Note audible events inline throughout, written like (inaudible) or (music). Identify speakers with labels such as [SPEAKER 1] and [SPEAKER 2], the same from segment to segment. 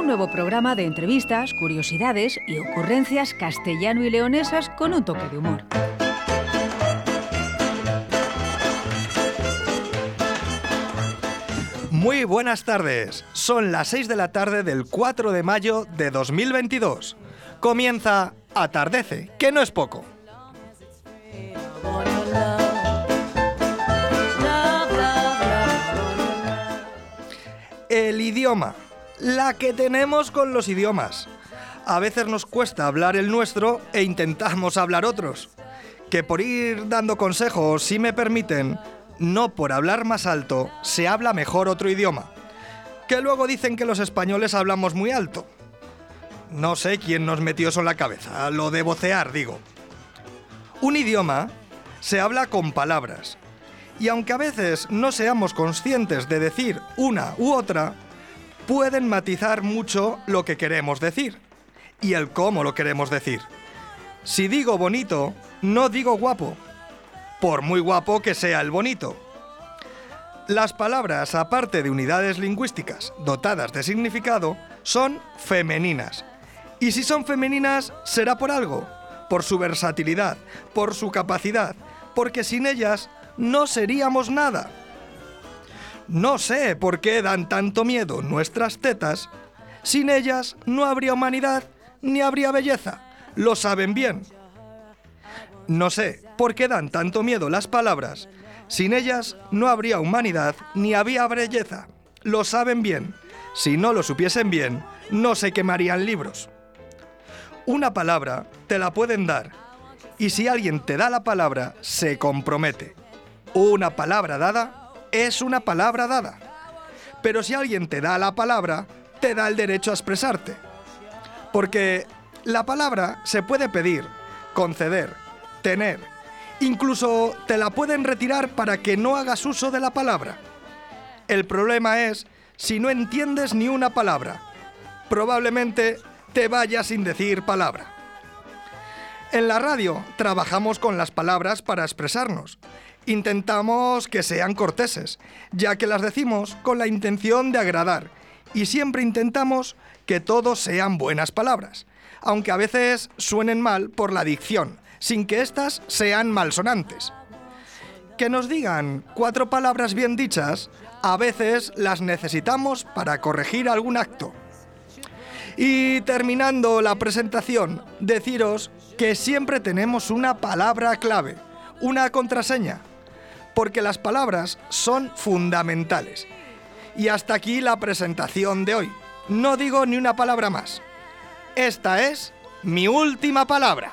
[SPEAKER 1] Un nuevo programa de entrevistas, curiosidades y ocurrencias castellano y leonesas con un toque de humor.
[SPEAKER 2] Muy buenas tardes. Son las 6 de la tarde del 4 de mayo de 2022. Comienza Atardece, que no es poco. El idioma. La que tenemos con los idiomas. A veces nos cuesta hablar el nuestro e intentamos hablar otros. Que por ir dando consejos, si me permiten, no por hablar más alto se habla mejor otro idioma. Que luego dicen que los españoles hablamos muy alto. No sé quién nos metió eso en la cabeza, lo de vocear, digo. Un idioma se habla con palabras. Y aunque a veces no seamos conscientes de decir una u otra, pueden matizar mucho lo que queremos decir y el cómo lo queremos decir. Si digo bonito, no digo guapo, por muy guapo que sea el bonito. Las palabras, aparte de unidades lingüísticas dotadas de significado, son femeninas. Y si son femeninas, será por algo, por su versatilidad, por su capacidad, porque sin ellas no seríamos nada. No sé por qué dan tanto miedo nuestras tetas. Sin ellas no habría humanidad ni habría belleza. Lo saben bien. No sé por qué dan tanto miedo las palabras. Sin ellas no habría humanidad ni habría belleza. Lo saben bien. Si no lo supiesen bien, no se quemarían libros. Una palabra te la pueden dar. Y si alguien te da la palabra, se compromete. Una palabra dada es una palabra dada. Pero si alguien te da la palabra, te da el derecho a expresarte. Porque la palabra se puede pedir, conceder, tener. Incluso te la pueden retirar para que no hagas uso de la palabra. El problema es si no entiendes ni una palabra. Probablemente te vayas sin decir palabra. En la radio trabajamos con las palabras para expresarnos. Intentamos que sean corteses, ya que las decimos con la intención de agradar, y siempre intentamos que todos sean buenas palabras, aunque a veces suenen mal por la dicción, sin que éstas sean malsonantes. Que nos digan cuatro palabras bien dichas, a veces las necesitamos para corregir algún acto. Y terminando la presentación, deciros que siempre tenemos una palabra clave, una contraseña, porque las palabras son fundamentales. Y hasta aquí la presentación de hoy. No digo ni una palabra más. Esta es mi última palabra.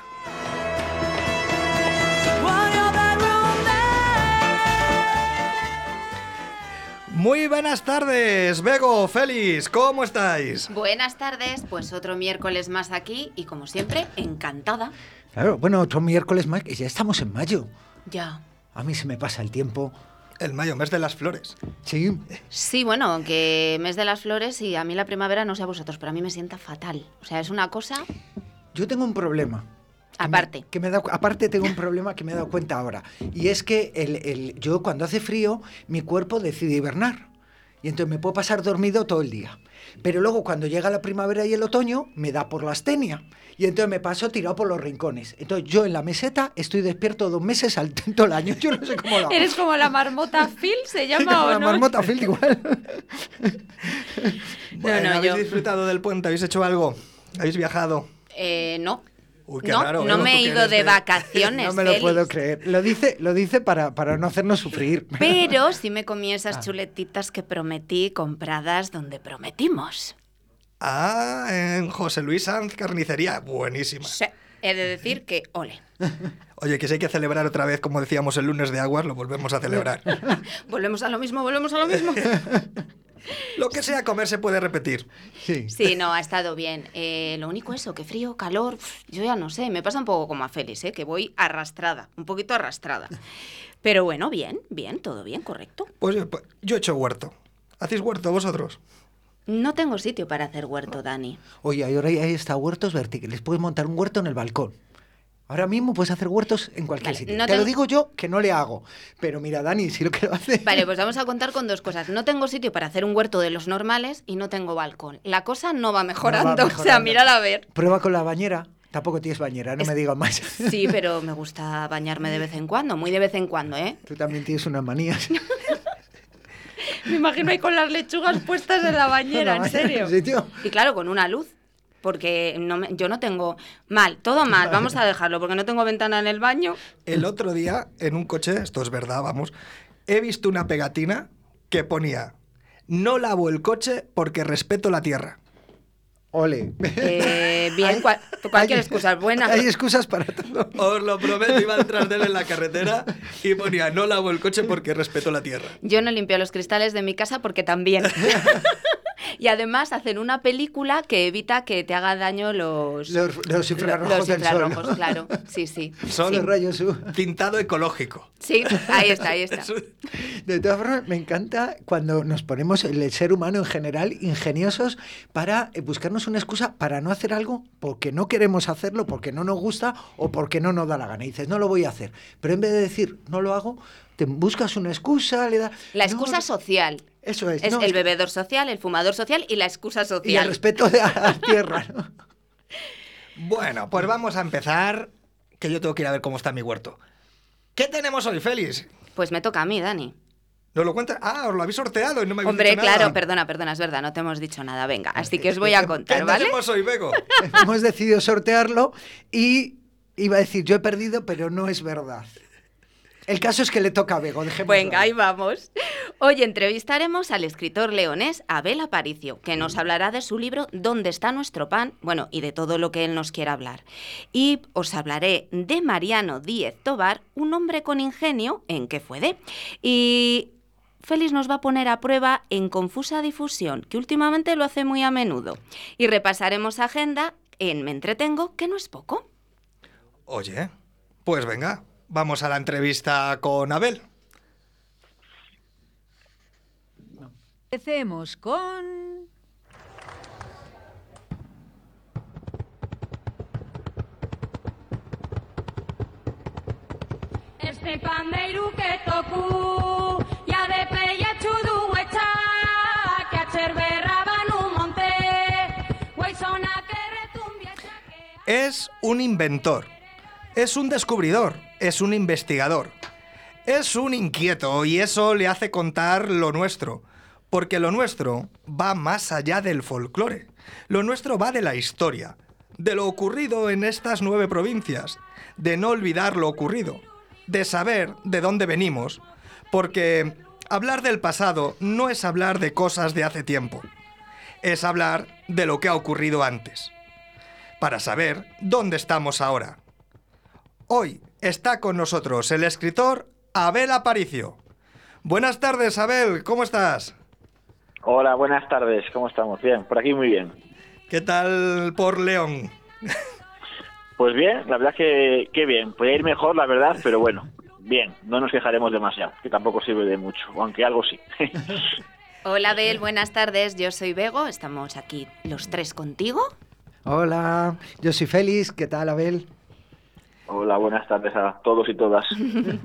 [SPEAKER 2] Muy buenas tardes, Bego, Félix, ¿cómo estáis?
[SPEAKER 3] Buenas tardes, pues otro miércoles más aquí y como siempre, encantada.
[SPEAKER 4] Claro, bueno, otro miércoles más, que ya estamos en mayo.
[SPEAKER 3] Ya.
[SPEAKER 4] A mí se me pasa el tiempo.
[SPEAKER 2] El mayo, mes de las flores.
[SPEAKER 4] Sí,
[SPEAKER 3] Sí, bueno, que mes de las flores y a mí la primavera no sé a vosotros, pero a mí me sienta fatal. O sea, es una cosa
[SPEAKER 4] yo tengo un problema. que me-
[SPEAKER 3] aparte.
[SPEAKER 4] Que me dado- aparte tengo un problema que me he dado cuenta ahora. Y es que el, el- yo cuando hace frío, mi cuerpo decide hibernar. Y entonces me puedo pasar dormido todo el día. Pero luego cuando llega la primavera y el otoño, me da por la astenia. Y entonces me paso tirado por los rincones. Entonces yo en la meseta estoy despierto dos meses al (laughs) todo el año. Yo no sé cómo lo hago.
[SPEAKER 3] Eres como la marmota Phil, se llama
[SPEAKER 4] Como
[SPEAKER 3] o
[SPEAKER 4] la
[SPEAKER 3] no?
[SPEAKER 4] marmota Phil igual.
[SPEAKER 2] Bueno,
[SPEAKER 3] no,
[SPEAKER 2] ¿Habéis
[SPEAKER 3] yo-
[SPEAKER 2] disfrutado del puente? ¿Habéis hecho algo? ¿Habéis viajado?
[SPEAKER 3] Eh, no.
[SPEAKER 2] Uy, qué
[SPEAKER 3] no,
[SPEAKER 2] raro,
[SPEAKER 3] no
[SPEAKER 2] ¿eh?
[SPEAKER 3] me he ido de vacaciones. (laughs)
[SPEAKER 4] No me lo
[SPEAKER 3] Félix.
[SPEAKER 4] puedo creer. Lo dice, lo dice para, para no hacernos sufrir. (laughs)
[SPEAKER 3] Pero (laughs) sí me comí
[SPEAKER 2] Ah.
[SPEAKER 3] esas chuletitas que prometí compradas donde prometimos.
[SPEAKER 2] Ah, en José Luis Sanz Carnicería. Buenísima.
[SPEAKER 3] Sí, he de decir que ole.
[SPEAKER 2] Oye, que si hay que celebrar otra vez, como decíamos el lunes de aguas, lo volvemos a celebrar.
[SPEAKER 3] Volvemos a lo mismo, volvemos a lo mismo.
[SPEAKER 2] Lo que sea comer se puede repetir.
[SPEAKER 4] Sí.
[SPEAKER 3] Sí, no, ha estado bien. Eh, lo único eso, que frío, calor, yo ya no sé, me pasa un poco como a Félix, ¿eh? que voy arrastrada, un poquito arrastrada. Pero bueno, bien, bien, todo bien, correcto.
[SPEAKER 2] Pues yo, pues, yo he hecho huerto. ¿Hacéis huerto vosotros?
[SPEAKER 3] No tengo sitio para hacer huerto, Dani.
[SPEAKER 4] Oye, ahora hay hasta huertos verticales. Puedes montar un huerto en el balcón. Ahora mismo puedes hacer huertos en cualquier
[SPEAKER 3] Vale,
[SPEAKER 4] sitio.
[SPEAKER 3] no
[SPEAKER 4] Te
[SPEAKER 3] tengo-
[SPEAKER 4] lo digo yo que no le hago. Pero mira, Dani, si lo que lo hace.
[SPEAKER 3] Vale, pues (laughs) vamos a contar con dos cosas. No tengo sitio para hacer un huerto de los normales y no tengo balcón. La cosa no va mejorando. (laughs) O sea, mírala a ver.
[SPEAKER 4] Prueba con la bañera. Tampoco tienes bañera, no
[SPEAKER 3] Es-
[SPEAKER 4] me digas más. (laughs)
[SPEAKER 3] Sí, pero me gusta bañarme de vez en cuando, muy de vez en cuando, ¿eh?
[SPEAKER 4] Tú también tienes unas manías.
[SPEAKER 3] Me imagino ahí con las lechugas puestas en la bañera, en serio.
[SPEAKER 4] Sí, tío.
[SPEAKER 3] Y claro, con una luz. Porque no me- yo no tengo. Mal, todo mal, vamos a dejarlo, porque no tengo ventana en el baño.
[SPEAKER 2] El otro día, en un coche, esto es verdad, vamos, he visto una pegatina que ponía, no lavo el coche porque respeto la tierra.
[SPEAKER 4] Ole.
[SPEAKER 3] Eh, (laughs) bien,
[SPEAKER 4] Hay-
[SPEAKER 3] cual- cualquier
[SPEAKER 4] hay-
[SPEAKER 3] excusa es buena.
[SPEAKER 4] Hay excusas para todo.
[SPEAKER 2] Os lo prometo, iba detrás de él en la carretera y ponía, no lavo el coche porque respeto la tierra.
[SPEAKER 3] Yo no limpio los cristales de mi casa porque también. (laughs) y además hacen una película que evita que te haga daño los,
[SPEAKER 4] Los, los infrarrojos
[SPEAKER 3] los
[SPEAKER 4] del
[SPEAKER 3] infrarrojos,
[SPEAKER 4] sol.
[SPEAKER 3] claro. Sí, sí.
[SPEAKER 2] Son
[SPEAKER 3] sí.
[SPEAKER 4] Los rayos U.
[SPEAKER 2] Tintado ecológico.
[SPEAKER 3] Sí, ahí está, ahí está. (laughs)
[SPEAKER 4] De todas formas, me encanta cuando nos ponemos, el ser humano en general, ingeniosos para eh, buscarnos una excusa para no hacer algo porque no queremos hacerlo, porque no nos gusta o porque no nos da la gana. Y dices, no lo voy a hacer. Pero en vez de decir, no lo hago, te buscas una excusa, le da...
[SPEAKER 3] La excusa
[SPEAKER 4] no,
[SPEAKER 3] social.
[SPEAKER 4] Eso es.
[SPEAKER 3] Es
[SPEAKER 4] no,
[SPEAKER 3] el
[SPEAKER 4] es-
[SPEAKER 3] bebedor social, el fumador social y la excusa
[SPEAKER 4] Y el
[SPEAKER 3] social.
[SPEAKER 4] respeto de, a la (laughs) tierra. ¿no?
[SPEAKER 2] Bueno, pues vamos a empezar, que yo tengo que ir a ver cómo está mi huerto. ¿Qué tenemos hoy, Félix?
[SPEAKER 3] Pues me toca a mí, Dani.
[SPEAKER 2] ¿Nos lo cuentas? Ah, os lo habéis sorteado y no me habéis
[SPEAKER 3] Hombre,
[SPEAKER 2] dicho nada.
[SPEAKER 3] claro, perdona, perdona, es verdad, no te hemos dicho nada. Venga, así que os voy a (laughs) contar,
[SPEAKER 2] ¿Qué
[SPEAKER 3] ¿vale?
[SPEAKER 2] tenemos hoy, Bego?
[SPEAKER 4] Hemos decidido sortearlo y iba a decir, yo he perdido, pero no es verdad. El caso es que le toca a Bego, dejémoslo
[SPEAKER 3] Venga,
[SPEAKER 4] ahí.
[SPEAKER 3] ahí vamos. Hoy entrevistaremos al escritor leonés Abel Aparicio, que nos hablará de su libro ¿Dónde está nuestro pan? Bueno, y de todo lo que él nos quiera hablar. Y os hablaré de Mariano Díez Tobar, un hombre con ingenio en qué fue de. Y Félix nos va a poner a prueba en confusa difusión, que últimamente lo hace muy a menudo. Y repasaremos agenda en Me entretengo, que no es poco.
[SPEAKER 2] Oye, pues venga, vamos a la entrevista con Abel.
[SPEAKER 1] Empecemos con...
[SPEAKER 5] Este pandeiru que tocu Ya de txudu etxa Que atxerberraban un monte. Guaizona que retumbia que
[SPEAKER 2] Es un inventor, es un descubridor, es un investigador, es un inquieto y eso le hace contar lo nuestro, porque lo nuestro va más allá del folclore, lo nuestro va de la historia, de lo ocurrido en estas nueve provincias, de no olvidar lo ocurrido, de saber de dónde venimos, porque hablar del pasado no es hablar de cosas de hace tiempo, es hablar de lo que ha ocurrido antes para saber dónde estamos ahora. Hoy está con nosotros el escritor Abel Aparicio. Buenas tardes, Abel, ¿cómo estás?
[SPEAKER 6] Hola, buenas tardes, ¿cómo estamos? Bien, por aquí muy bien.
[SPEAKER 2] ¿Qué tal por León?
[SPEAKER 6] Pues bien, la verdad que, que bien. Podría ir mejor, la verdad, pero bueno, bien, no nos quejaremos demasiado, que tampoco sirve de mucho, aunque algo sí. (laughs)
[SPEAKER 3] Hola, Abel, buenas tardes. Yo soy Bego, estamos aquí los tres contigo.
[SPEAKER 4] Hola, yo soy Félix, ¿qué tal, Abel?
[SPEAKER 6] Hola, buenas tardes a todos y todas. (laughs)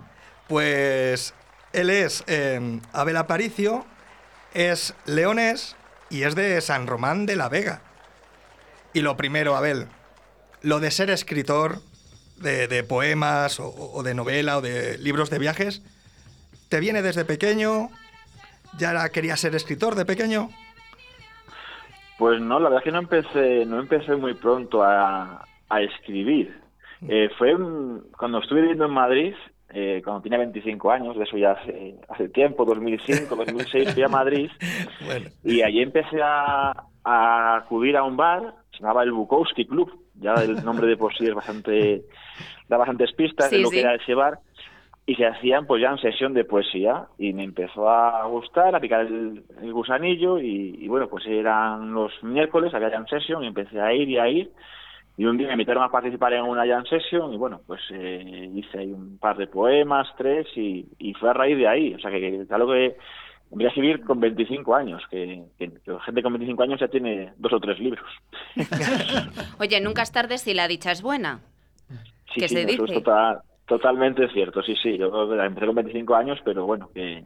[SPEAKER 2] Pues él es eh, Abel Aparicio, es leonés y es de San Román de la Vega. Y lo primero, Abel, lo de ser escritor de, de poemas o, o de novela o de libros de viajes, ¿te viene desde pequeño? ¿Ya querías ser escritor de pequeño?
[SPEAKER 6] Pues no, la verdad que no empecé, no empecé muy pronto a, a escribir. Eh, fue cuando estuve viviendo en Madrid, eh, cuando tenía 25 años, de eso ya hace, hace tiempo, 2005, 2006, fui a Madrid. (laughs)
[SPEAKER 2] Bueno,
[SPEAKER 6] y allí empecé a, a acudir a un bar, se llamaba el Bukowski Club, ya el nombre de por sí es bastante, da bastantes pistas
[SPEAKER 3] Sí,
[SPEAKER 6] de lo
[SPEAKER 3] sí.
[SPEAKER 6] que era ese bar, y se hacían pues ya en sesión de poesía, y me empezó a gustar, a picar el, el gusanillo, y, y bueno, pues eran los miércoles, había jam session, y empecé a ir y a ir, y un día me invitaron a participar en una jam session, y bueno, pues eh, hice ahí un par de poemas, tres, y, y fue a raíz de ahí, o sea que, que algo que Voy a escribir con 25 años, que, que- que gente con 25 años ya tiene dos o tres libros. (laughs)
[SPEAKER 3] Oye, nunca es tarde si la dicha es buena.
[SPEAKER 6] Sí,
[SPEAKER 3] ¿Qué
[SPEAKER 6] sí,
[SPEAKER 3] se
[SPEAKER 6] eso
[SPEAKER 3] dice?
[SPEAKER 6] es total- totalmente cierto, sí, sí. Yo empecé con 25 años, pero bueno, que,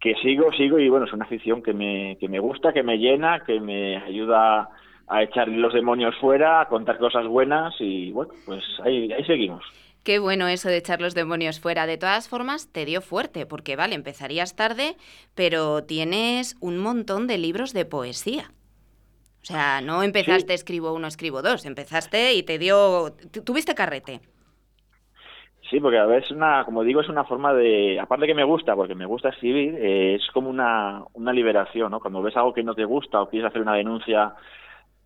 [SPEAKER 6] que sigo, sigo y bueno, es una afición que me, que me gusta, que me llena, que me ayuda a echar los demonios fuera, a contar cosas buenas y bueno, pues ahí, ahí seguimos.
[SPEAKER 3] Qué bueno eso de echar los demonios fuera. De todas formas, te dio fuerte, porque vale, empezarías tarde, pero tienes un montón de libros de poesía. O sea, no empezaste escribo uno, escribo dos, empezaste y te dio... tu- Tuviste carrete.
[SPEAKER 6] Sí, porque a veces una, como digo, es una forma de, aparte que me gusta, porque me gusta escribir, eh, es como una, una liberación, ¿no? Cuando ves algo que no te gusta o quieres hacer una denuncia,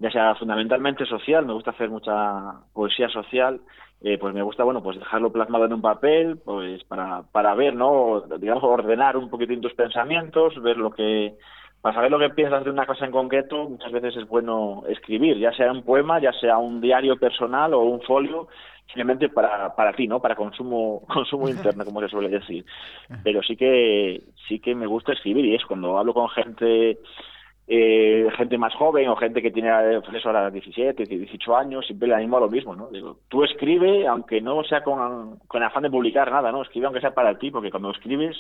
[SPEAKER 6] ya sea fundamentalmente social, me gusta hacer mucha poesía social, eh, pues me gusta, bueno, pues dejarlo plasmado en un papel, pues para, para ver, ¿no? Digamos, ordenar un poquitín tus pensamientos, ver lo que, para saber lo que piensas de una cosa en concreto, muchas veces es bueno escribir, ya sea un poema, ya sea un diario personal o un folio, simplemente para, para ti, ¿no? Para consumo, (laughs) consumo (laughs) interno, como se suele decir. Pero sí que, sí que me gusta escribir y es cuando hablo con gente, eh, gente más joven o gente que tiene eso, ahora 17, 18 años, siempre le animo a lo mismo, ¿no? Digo, tú escribe, aunque no sea con, con afán de publicar nada, ¿no? Escribe aunque sea para ti, porque cuando escribes,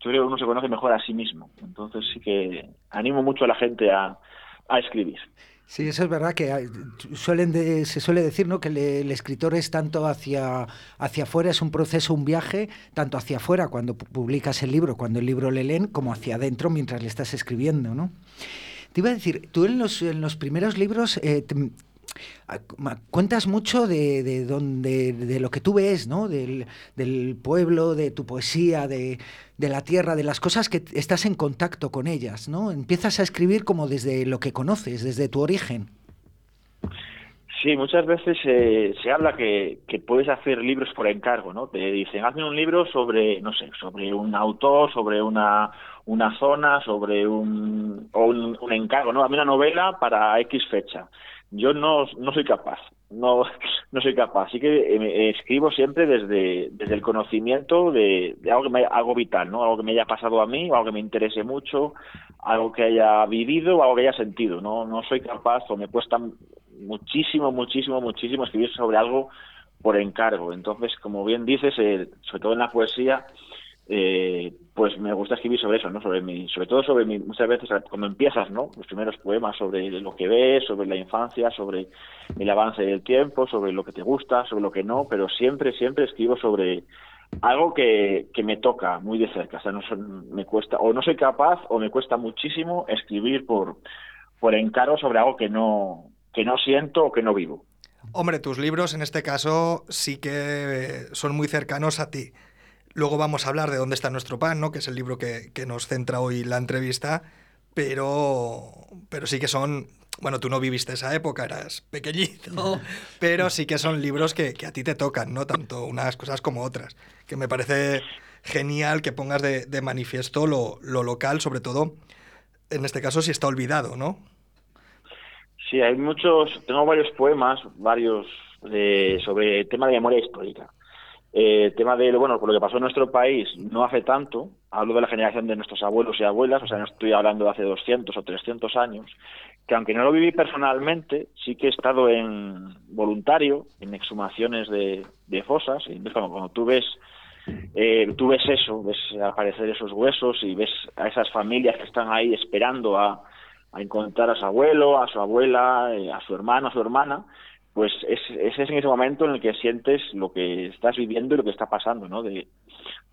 [SPEAKER 6] yo creo que uno se conoce mejor a sí mismo. Entonces sí que animo mucho a la gente a, a escribir.
[SPEAKER 4] Sí, eso es verdad que suelen de- se suele decir ¿no? que el escritor es tanto hacia, hacia afuera, es un proceso, un viaje, tanto hacia afuera cuando pu- publicas el libro, cuando el libro le leen, como hacia adentro mientras le estás escribiendo. ¿no? Iba a decir, tú en los, en los primeros libros eh, cuentas mucho de, de, donde, de lo que tú ves, ¿no? del, pueblo, de tu poesía, de, de la tierra, de las cosas que estás en contacto con ellas. ¿no? Empiezas a escribir como desde lo que conoces, desde tu origen.
[SPEAKER 6] Sí, muchas veces eh, se habla que, que puedes hacer libros por encargo, ¿no? Te dicen, hazme un libro sobre, no sé, sobre un autor, sobre una, una zona, sobre un, o un, encargo, ¿no? Hazme una novela para X fecha. Yo no, no soy capaz, no, (laughs) no soy capaz. Así que eh, escribo siempre desde, desde el conocimiento de, de algo, que me, algo vital, ¿no? Algo que me haya pasado a mí, algo que me interese mucho, algo que haya vivido algo que haya sentido. No, no soy capaz o me cuesta muchísimo, muchísimo, muchísimo escribir sobre algo por encargo. Entonces, como bien dices, eh, sobre todo en la poesía, eh, pues me gusta escribir sobre eso, ¿no? Sobre mi, sobre todo sobre mi, muchas veces cuando empiezas, ¿no? Los primeros poemas sobre lo que ves, sobre la infancia, sobre el avance del tiempo, sobre lo que te gusta, sobre lo que no, pero siempre, siempre escribo sobre algo que, que me toca muy de cerca. O sea, no me cuesta, o no soy capaz, o me cuesta muchísimo escribir por, por encargo sobre algo que no, que no siento o que no vivo.
[SPEAKER 2] Hombre, tus libros en este caso sí que eh, son muy cercanos a ti. Luego vamos a hablar de dónde está nuestro pan, ¿no? Que es el libro que, que nos centra hoy la entrevista. Pero, pero sí que son. Bueno, tú no viviste esa época, eras pequeñito, (laughs) pero sí que son libros que, que a ti te tocan, ¿no? Tanto unas cosas como otras. Que me parece genial que pongas de, de manifiesto lo, lo local, sobre todo, en este caso, si está olvidado, ¿no?
[SPEAKER 6] Sí, hay muchos, tengo varios poemas, varios de, sobre el tema de memoria histórica. Eh, tema de bueno, por lo que pasó en nuestro país no hace tanto, hablo de la generación de nuestros abuelos y abuelas, o sea, no estoy hablando de hace 200 o 300 años, que aunque no lo viví personalmente, sí que he estado en voluntario en exhumaciones de, fosas, y entonces cuando, cuando tú ves eh, tú ves eso, ves aparecer esos huesos y ves a esas familias que están ahí esperando a, a encontrar a su abuelo, a su abuela, eh, a su hermano, a su hermana, pues es, es en ese momento en el que sientes lo que estás viviendo y lo que está pasando, ¿no? De,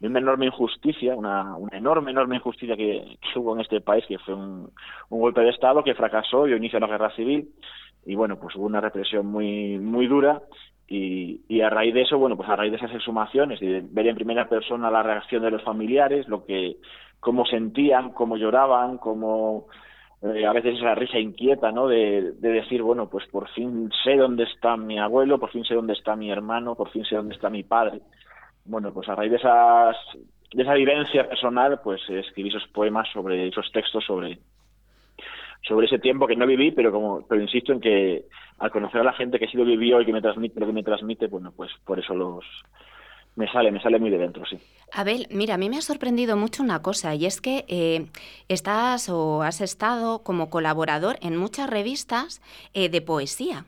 [SPEAKER 6] una enorme injusticia, una, una enorme, enorme injusticia que, hubo en este país, que fue un, un golpe de Estado que fracasó y inició la guerra civil. Y bueno, pues hubo una represión muy, muy dura Y, y a raíz de eso, bueno, pues a raíz de esas exhumaciones y de ver en primera persona la reacción de los familiares, lo que, cómo sentían, cómo lloraban, cómo a veces esa risa inquieta, ¿no? De, de decir, bueno, pues por fin sé dónde está mi abuelo, por fin sé dónde está mi hermano, por fin sé dónde está mi padre. Bueno, pues a raíz de esas de esa vivencia personal, pues escribí esos poemas sobre esos textos sobre sobre ese tiempo que no viví, pero como pero insisto en que al conocer a la gente que sí lo vivió y que me transmite lo que me transmite, bueno, pues por eso los me sale, me sale muy de dentro, sí.
[SPEAKER 3] Abel, mira, a mí me ha sorprendido mucho una cosa y es que eh, estás o has estado como colaborador en muchas revistas eh, de poesía.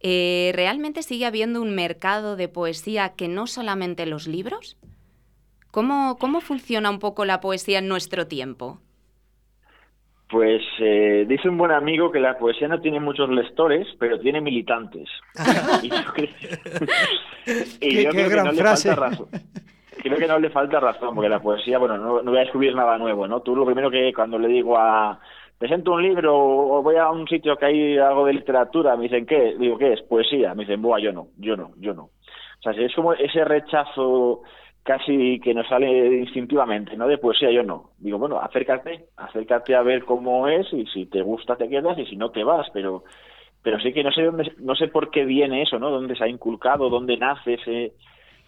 [SPEAKER 3] Eh, ¿Realmente sigue habiendo un mercado de poesía que no solamente los libros? ¿Cómo, ¿Cómo funciona un poco la poesía en nuestro tiempo?
[SPEAKER 6] Pues eh, dice un buen amigo que la poesía no tiene muchos lectores, pero tiene militantes. (laughs) y yo creo, y
[SPEAKER 4] Qué-
[SPEAKER 6] yo
[SPEAKER 4] qué
[SPEAKER 6] creo que no le
[SPEAKER 4] frase.
[SPEAKER 6] falta razón. Creo que no le falta razón, porque la poesía, bueno, no, no voy a descubrir nada nuevo, ¿no? Tú lo primero que cuando le digo a... Presento un libro o voy a un sitio que hay algo de literatura, me dicen, ¿qué? Digo, ¿qué es? Poesía. Me dicen, buah, yo no, yo no, yo no. O sea, es como ese rechazo casi que nos sale instintivamente, ¿no? De poesía yo no. Digo, bueno, acércate, acércate a ver cómo es y si te gusta te quedas y si no te vas, pero pero sí que no sé dónde, no sé por qué viene eso, ¿no? Dónde se ha inculcado, dónde nace ese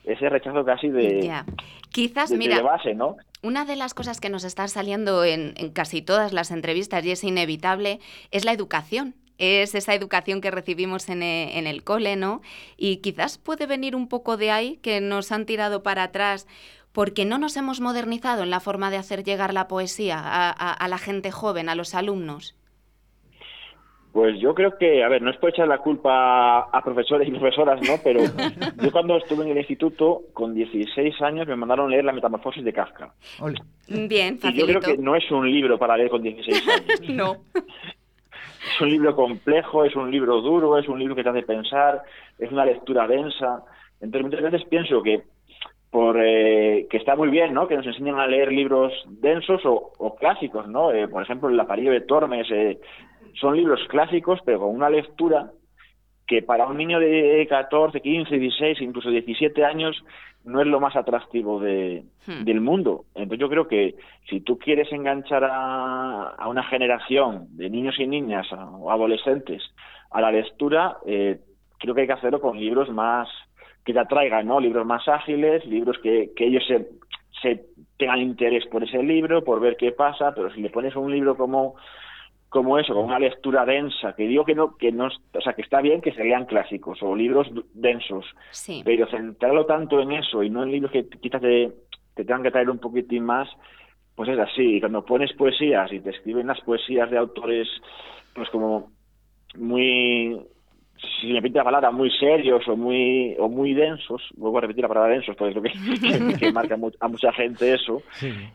[SPEAKER 6] ese rechazo casi de.
[SPEAKER 3] Quizás,
[SPEAKER 6] de,
[SPEAKER 3] mira,
[SPEAKER 6] de base, ¿no?
[SPEAKER 3] Una de las cosas que nos está saliendo en, en casi todas las entrevistas y es inevitable es la educación. Es esa educación que recibimos en e- en el, cole, ¿no? Y quizás puede venir un poco de ahí, que nos han tirado para atrás porque no nos hemos modernizado en la forma de hacer llegar la poesía a, a- a la gente joven, a los alumnos.
[SPEAKER 6] Pues yo creo que, a ver, no es por echar la culpa a profesores y profesoras, ¿no? Pero (laughs) yo cuando estuve en el instituto, con 16 años, me mandaron a leer La Metamorfosis de Kafka.
[SPEAKER 4] Ole.
[SPEAKER 3] Bien,
[SPEAKER 6] Y yo creo
[SPEAKER 3] facilito.
[SPEAKER 6] que no es un libro para leer con 16 años. (laughs)
[SPEAKER 3] No. (laughs)
[SPEAKER 6] Es un libro complejo, es un libro duro, es un libro que te hace pensar, es una lectura densa. Entonces muchas veces pienso que por eh, que está muy bien, ¿no? Que nos enseñan a leer libros densos o, clásicos, ¿no? Eh, por ejemplo, El Aparillo de Tormes eh, son libros clásicos, pero con una lectura que para un niño de 14, 15, 16, incluso 17 años no es lo más atractivo de,
[SPEAKER 3] Hmm.
[SPEAKER 6] del mundo. Entonces yo creo que si tú quieres enganchar a, a una generación de niños y niñas o adolescentes a la lectura, eh, creo que hay que hacerlo con libros más que te atraigan, ¿no? Libros más ágiles, libros que, que ellos se, se tengan interés por ese libro, por ver qué pasa, pero si le pones un libro como como eso, con una lectura densa, que digo que no, que no, o sea, que está bien que se lean clásicos o libros densos,
[SPEAKER 3] Sí.
[SPEAKER 6] pero centrarlo tanto en eso y no en libros que quizás te, te tengan que traer un poquitín más, pues es así. Y cuando pones poesías y te escriben las poesías de autores, pues como muy, si me repite la palabra, muy serios o muy o muy densos, vuelvo a repetir la palabra densos, porque creo que, (laughs) que, que marca a mucha gente eso,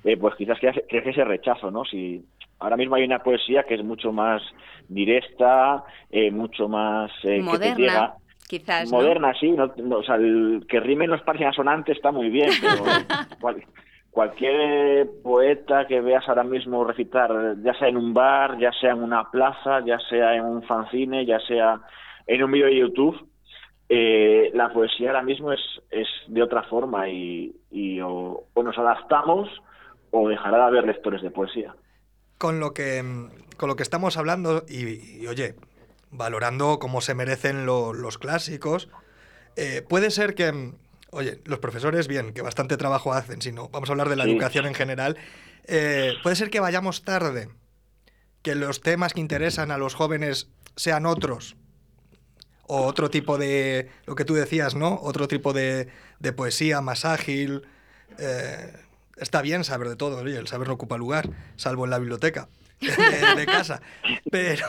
[SPEAKER 6] eh, pues quizás que crece ese rechazo, ¿no? Si ahora mismo hay una poesía que es mucho más directa, eh, mucho más eh, que te
[SPEAKER 3] Moderna,
[SPEAKER 6] llega,
[SPEAKER 3] quizás. ¿no?
[SPEAKER 6] moderna, sí, no, no, o sea, el, que rimen los pares asonantes está muy bien, pero (laughs) cual- cualquier poeta que veas ahora mismo recitar, ya sea en un bar, ya sea en una plaza, ya sea en un fanzine, ya sea en un vídeo de YouTube, eh, la poesía ahora mismo es, es de otra forma y, y o, o nos adaptamos o dejará de haber lectores de poesía.
[SPEAKER 2] con lo que mm, con lo que estamos hablando y, y, oye, valorando cómo se merecen lo- los clásicos, eh, puede ser que, mm, oye, los profesores, bien, que bastante trabajo hacen, si no, vamos a hablar de la
[SPEAKER 6] Sí.
[SPEAKER 2] educación en general, eh, puede ser que vayamos tarde, que los temas que interesan a los jóvenes sean otros, o otro tipo de, lo que tú decías, ¿no? Otro tipo de, de poesía más ágil. eh, está bien saber de todo, oye, el saber no ocupa lugar, salvo en la biblioteca (laughs) de, de casa. Pero,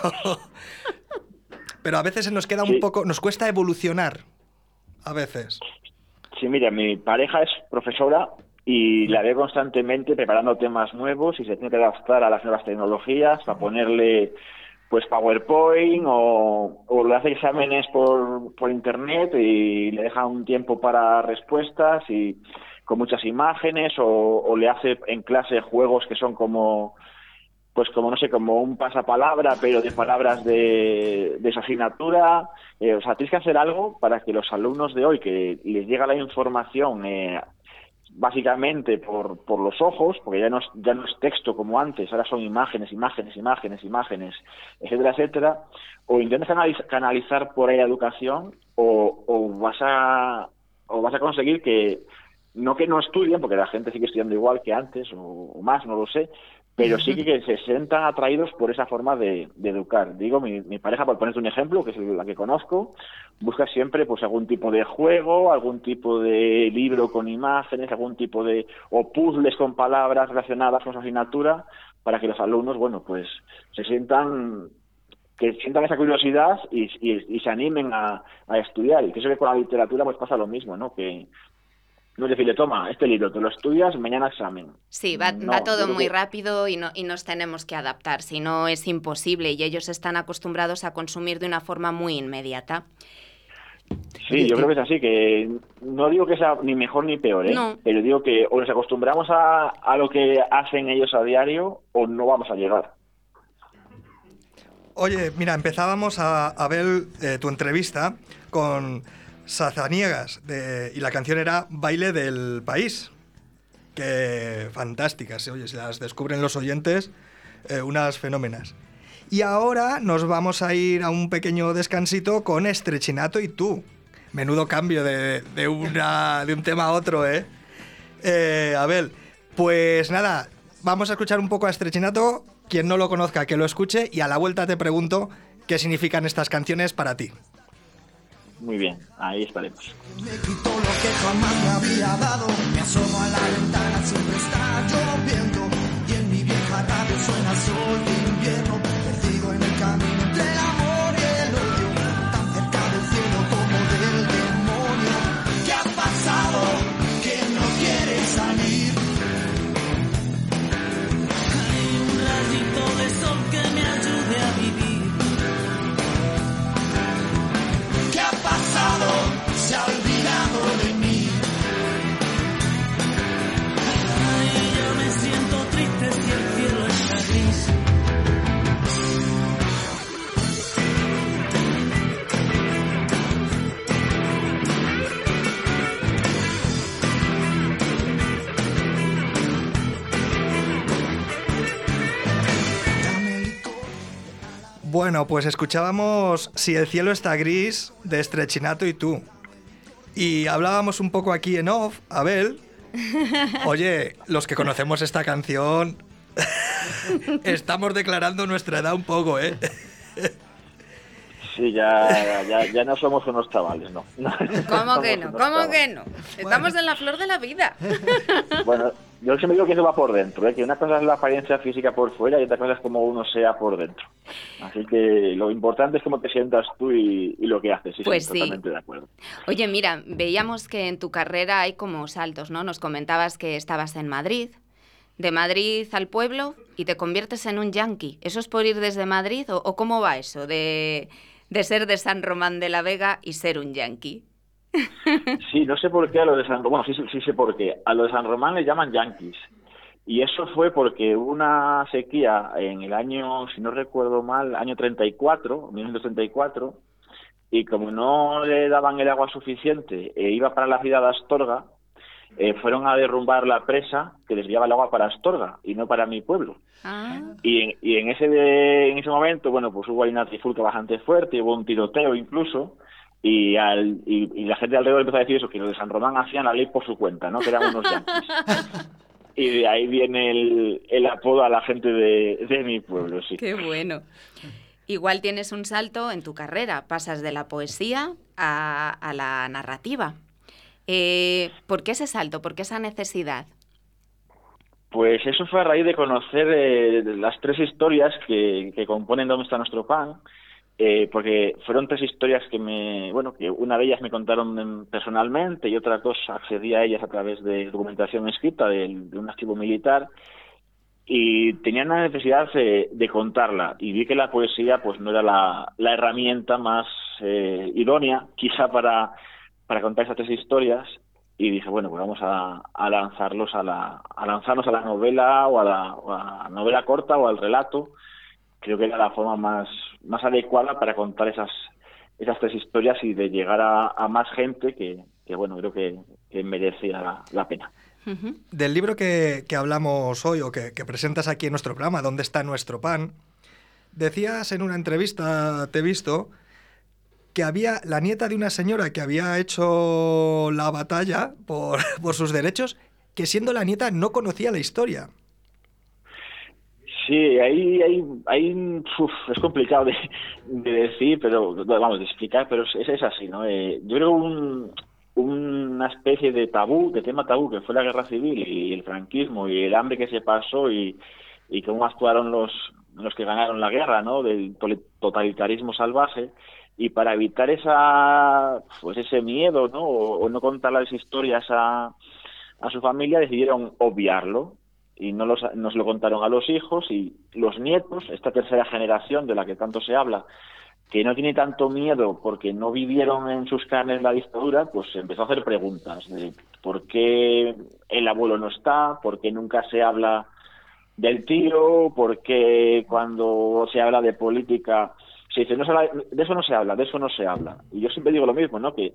[SPEAKER 2] pero a veces se nos queda un
[SPEAKER 6] Sí.
[SPEAKER 2] poco, nos cuesta evolucionar, a veces.
[SPEAKER 6] Sí, mira, mi pareja es profesora y la veo constantemente preparando temas nuevos y se tiene que adaptar a las nuevas tecnologías para ponerle pues PowerPoint o, o le hace exámenes por, por internet y le deja un tiempo para respuestas y con muchas imágenes o, o le hace en clase juegos que son como pues como no sé, como un pasapalabra, pero de palabras de, de esa asignatura. Eh, o sea, tienes que hacer algo para que los alumnos de hoy, que les llega la información eh, básicamente por, por los ojos, porque ya no, es, ya no es texto como antes, ahora son imágenes, imágenes, imágenes, imágenes, etcétera, etcétera, o intentas canaliz- canalizar por ahí la educación o, o vas a o vas a conseguir que no que no estudien, porque la gente sigue estudiando igual que antes o, o más, no lo sé, pero sí (laughs) que, se sientan atraídos por esa forma de, de educar. Digo, mi, mi pareja, por ponerte un ejemplo, que es la que conozco, busca siempre pues algún tipo de juego, algún tipo de libro con imágenes, algún tipo de o puzzles con palabras relacionadas con su asignatura, para que los alumnos, bueno, pues se sientan que sientan esa curiosidad y, y- y se animen a, a estudiar. Y pienso que con la literatura pues pasa lo mismo, ¿no? Que no es decirle, toma, este libro, te lo estudias, mañana examen.
[SPEAKER 3] Sí, va,
[SPEAKER 6] No,
[SPEAKER 3] va todo muy
[SPEAKER 6] que-
[SPEAKER 3] rápido y, no, y nos tenemos que adaptar, si no es imposible y ellos están acostumbrados a consumir de una forma muy inmediata.
[SPEAKER 6] Sí, yo creo que es así, que no digo que sea ni mejor ni peor, ¿eh?
[SPEAKER 3] No.
[SPEAKER 6] Pero digo que o nos acostumbramos a, a lo que hacen ellos a diario o no vamos a llegar.
[SPEAKER 2] Oye, mira, empezábamos a, a ver eh, tu entrevista con Sazaniegas y la canción era Baile del País. Que fantásticas, oye, si las descubren los oyentes, eh, unas fenómenas. Y ahora nos vamos a ir a un pequeño descansito con Estrechinato y tú. Menudo cambio de, de una, de un tema a otro, ¿eh? Eh, Abel, pues nada, vamos a escuchar un poco a Estrechinato. Quien no lo conozca, que lo escuche. Y a la vuelta te pregunto qué significan estas canciones para ti.
[SPEAKER 6] Muy bien, ahí estaremos.
[SPEAKER 7] Me quito lo que jamás me había dado. Me asomo a la ventana, siempre está lloviendo. Y en mi vieja radio suena sol
[SPEAKER 2] Bueno, pues escuchábamos Si el cielo está gris de Estrechinato y tú. Y hablábamos un poco aquí en off, Abel. (laughs) Oye, los que conocemos esta canción, (laughs) estamos declarando nuestra edad un poco, ¿eh? (laughs)
[SPEAKER 6] Sí, ya, ya, ya no somos unos chavales, ¿no. (laughs)
[SPEAKER 3] ¿Cómo que no? ¿Cómo
[SPEAKER 6] chavales.
[SPEAKER 3] que no? Estamos en la flor de la vida. (laughs)
[SPEAKER 6] Bueno, yo siempre digo que eso va por dentro, ¿eh? que una cosa es la apariencia física por fuera y otra cosa es como uno sea por dentro. Así que lo importante es cómo te sientas tú y, y lo que haces.
[SPEAKER 3] Pues
[SPEAKER 6] sí,
[SPEAKER 3] sí.
[SPEAKER 6] totalmente de acuerdo.
[SPEAKER 3] Oye, mira, veíamos que en tu carrera hay como saltos, ¿no? Nos comentabas que estabas en Madrid, de Madrid al pueblo y te conviertes en un yankee. ¿Eso es por ir desde Madrid o, o cómo va eso de, de ser de San Román de la Vega y ser un yankee? (laughs)
[SPEAKER 6] Sí, no sé por qué a los de San Román, bueno, sí, sé por qué. A los de San Román le llaman yanquis. Y eso fue porque una sequía en el año, si no recuerdo mal, año 34, 1934, y como no le daban el agua suficiente e iba para la ciudad de Astorga, eh, fueron a derrumbar la presa que desviaba el agua para Astorga y no para mi pueblo.
[SPEAKER 3] Ah,
[SPEAKER 6] Y en, y en ese de- en ese momento, bueno, pues hubo ahí una trifulca bastante fuerte, hubo un tiroteo incluso, y, al, y, y la gente alrededor empezó a decir eso, que los de San Román hacían la ley por su cuenta, ¿no? Que eran unos yanquis. (laughs) Y de ahí viene el, el apodo a la gente de, de mi pueblo, sí.
[SPEAKER 3] qué bueno. Igual tienes un salto en tu carrera, pasas de la poesía a, a la narrativa. Eh, ¿Por qué ese salto? ¿Por qué esa necesidad?
[SPEAKER 6] Pues eso fue a raíz de conocer eh, las tres historias que, componen Dónde está nuestro pan, eh, porque fueron tres historias que me, bueno, que una de ellas me contaron personalmente y otras dos accedí a ellas a través de documentación escrita de, un archivo militar y tenía la necesidad de, de contarla y vi que la poesía pues no era la, la herramienta más eh, idónea quizá para, para contar esas tres historias y dije, bueno, pues vamos a, a lanzarlos a la, a lanzarnos a la novela o a la, o a la novela corta o al relato. Creo que era la forma más, más adecuada para contar esas, esas tres historias y de llegar a, a más gente que, que, bueno, creo que, que merecía la, la pena.
[SPEAKER 2] Del libro que, que hablamos hoy o que, que presentas aquí en nuestro programa, ¿Dónde está nuestro pan? Decías en una entrevista, te he visto, que había la nieta de una señora que había hecho la batalla por, (laughs) por sus derechos, que siendo la nieta no conocía la historia.
[SPEAKER 6] Sí, ahí, ahí, ahí uf, es complicado de, de decir, pero vamos, de explicar, pero es, es así, ¿no? Eh, yo creo un, una especie de tabú, de tema tabú, que fue la guerra civil y el franquismo y el hambre que se pasó y, y cómo actuaron los, los que ganaron la guerra, ¿no? Del totalitarismo salvaje. Y para evitar esa, pues ese miedo, ¿no? O, no contar las historias a, a su familia, decidieron obviarlo y no los, nos lo contaron a los hijos y los nietos, esta tercera generación de la que tanto se habla, que no tiene tanto miedo porque no vivieron en sus carnes la dictadura, pues empezó a hacer preguntas de por qué el abuelo no está, por qué nunca se habla del tío, por qué cuando se habla de política se dice, no se habla- de eso no se habla, de eso no se habla. Y yo siempre digo lo mismo, ¿no? Que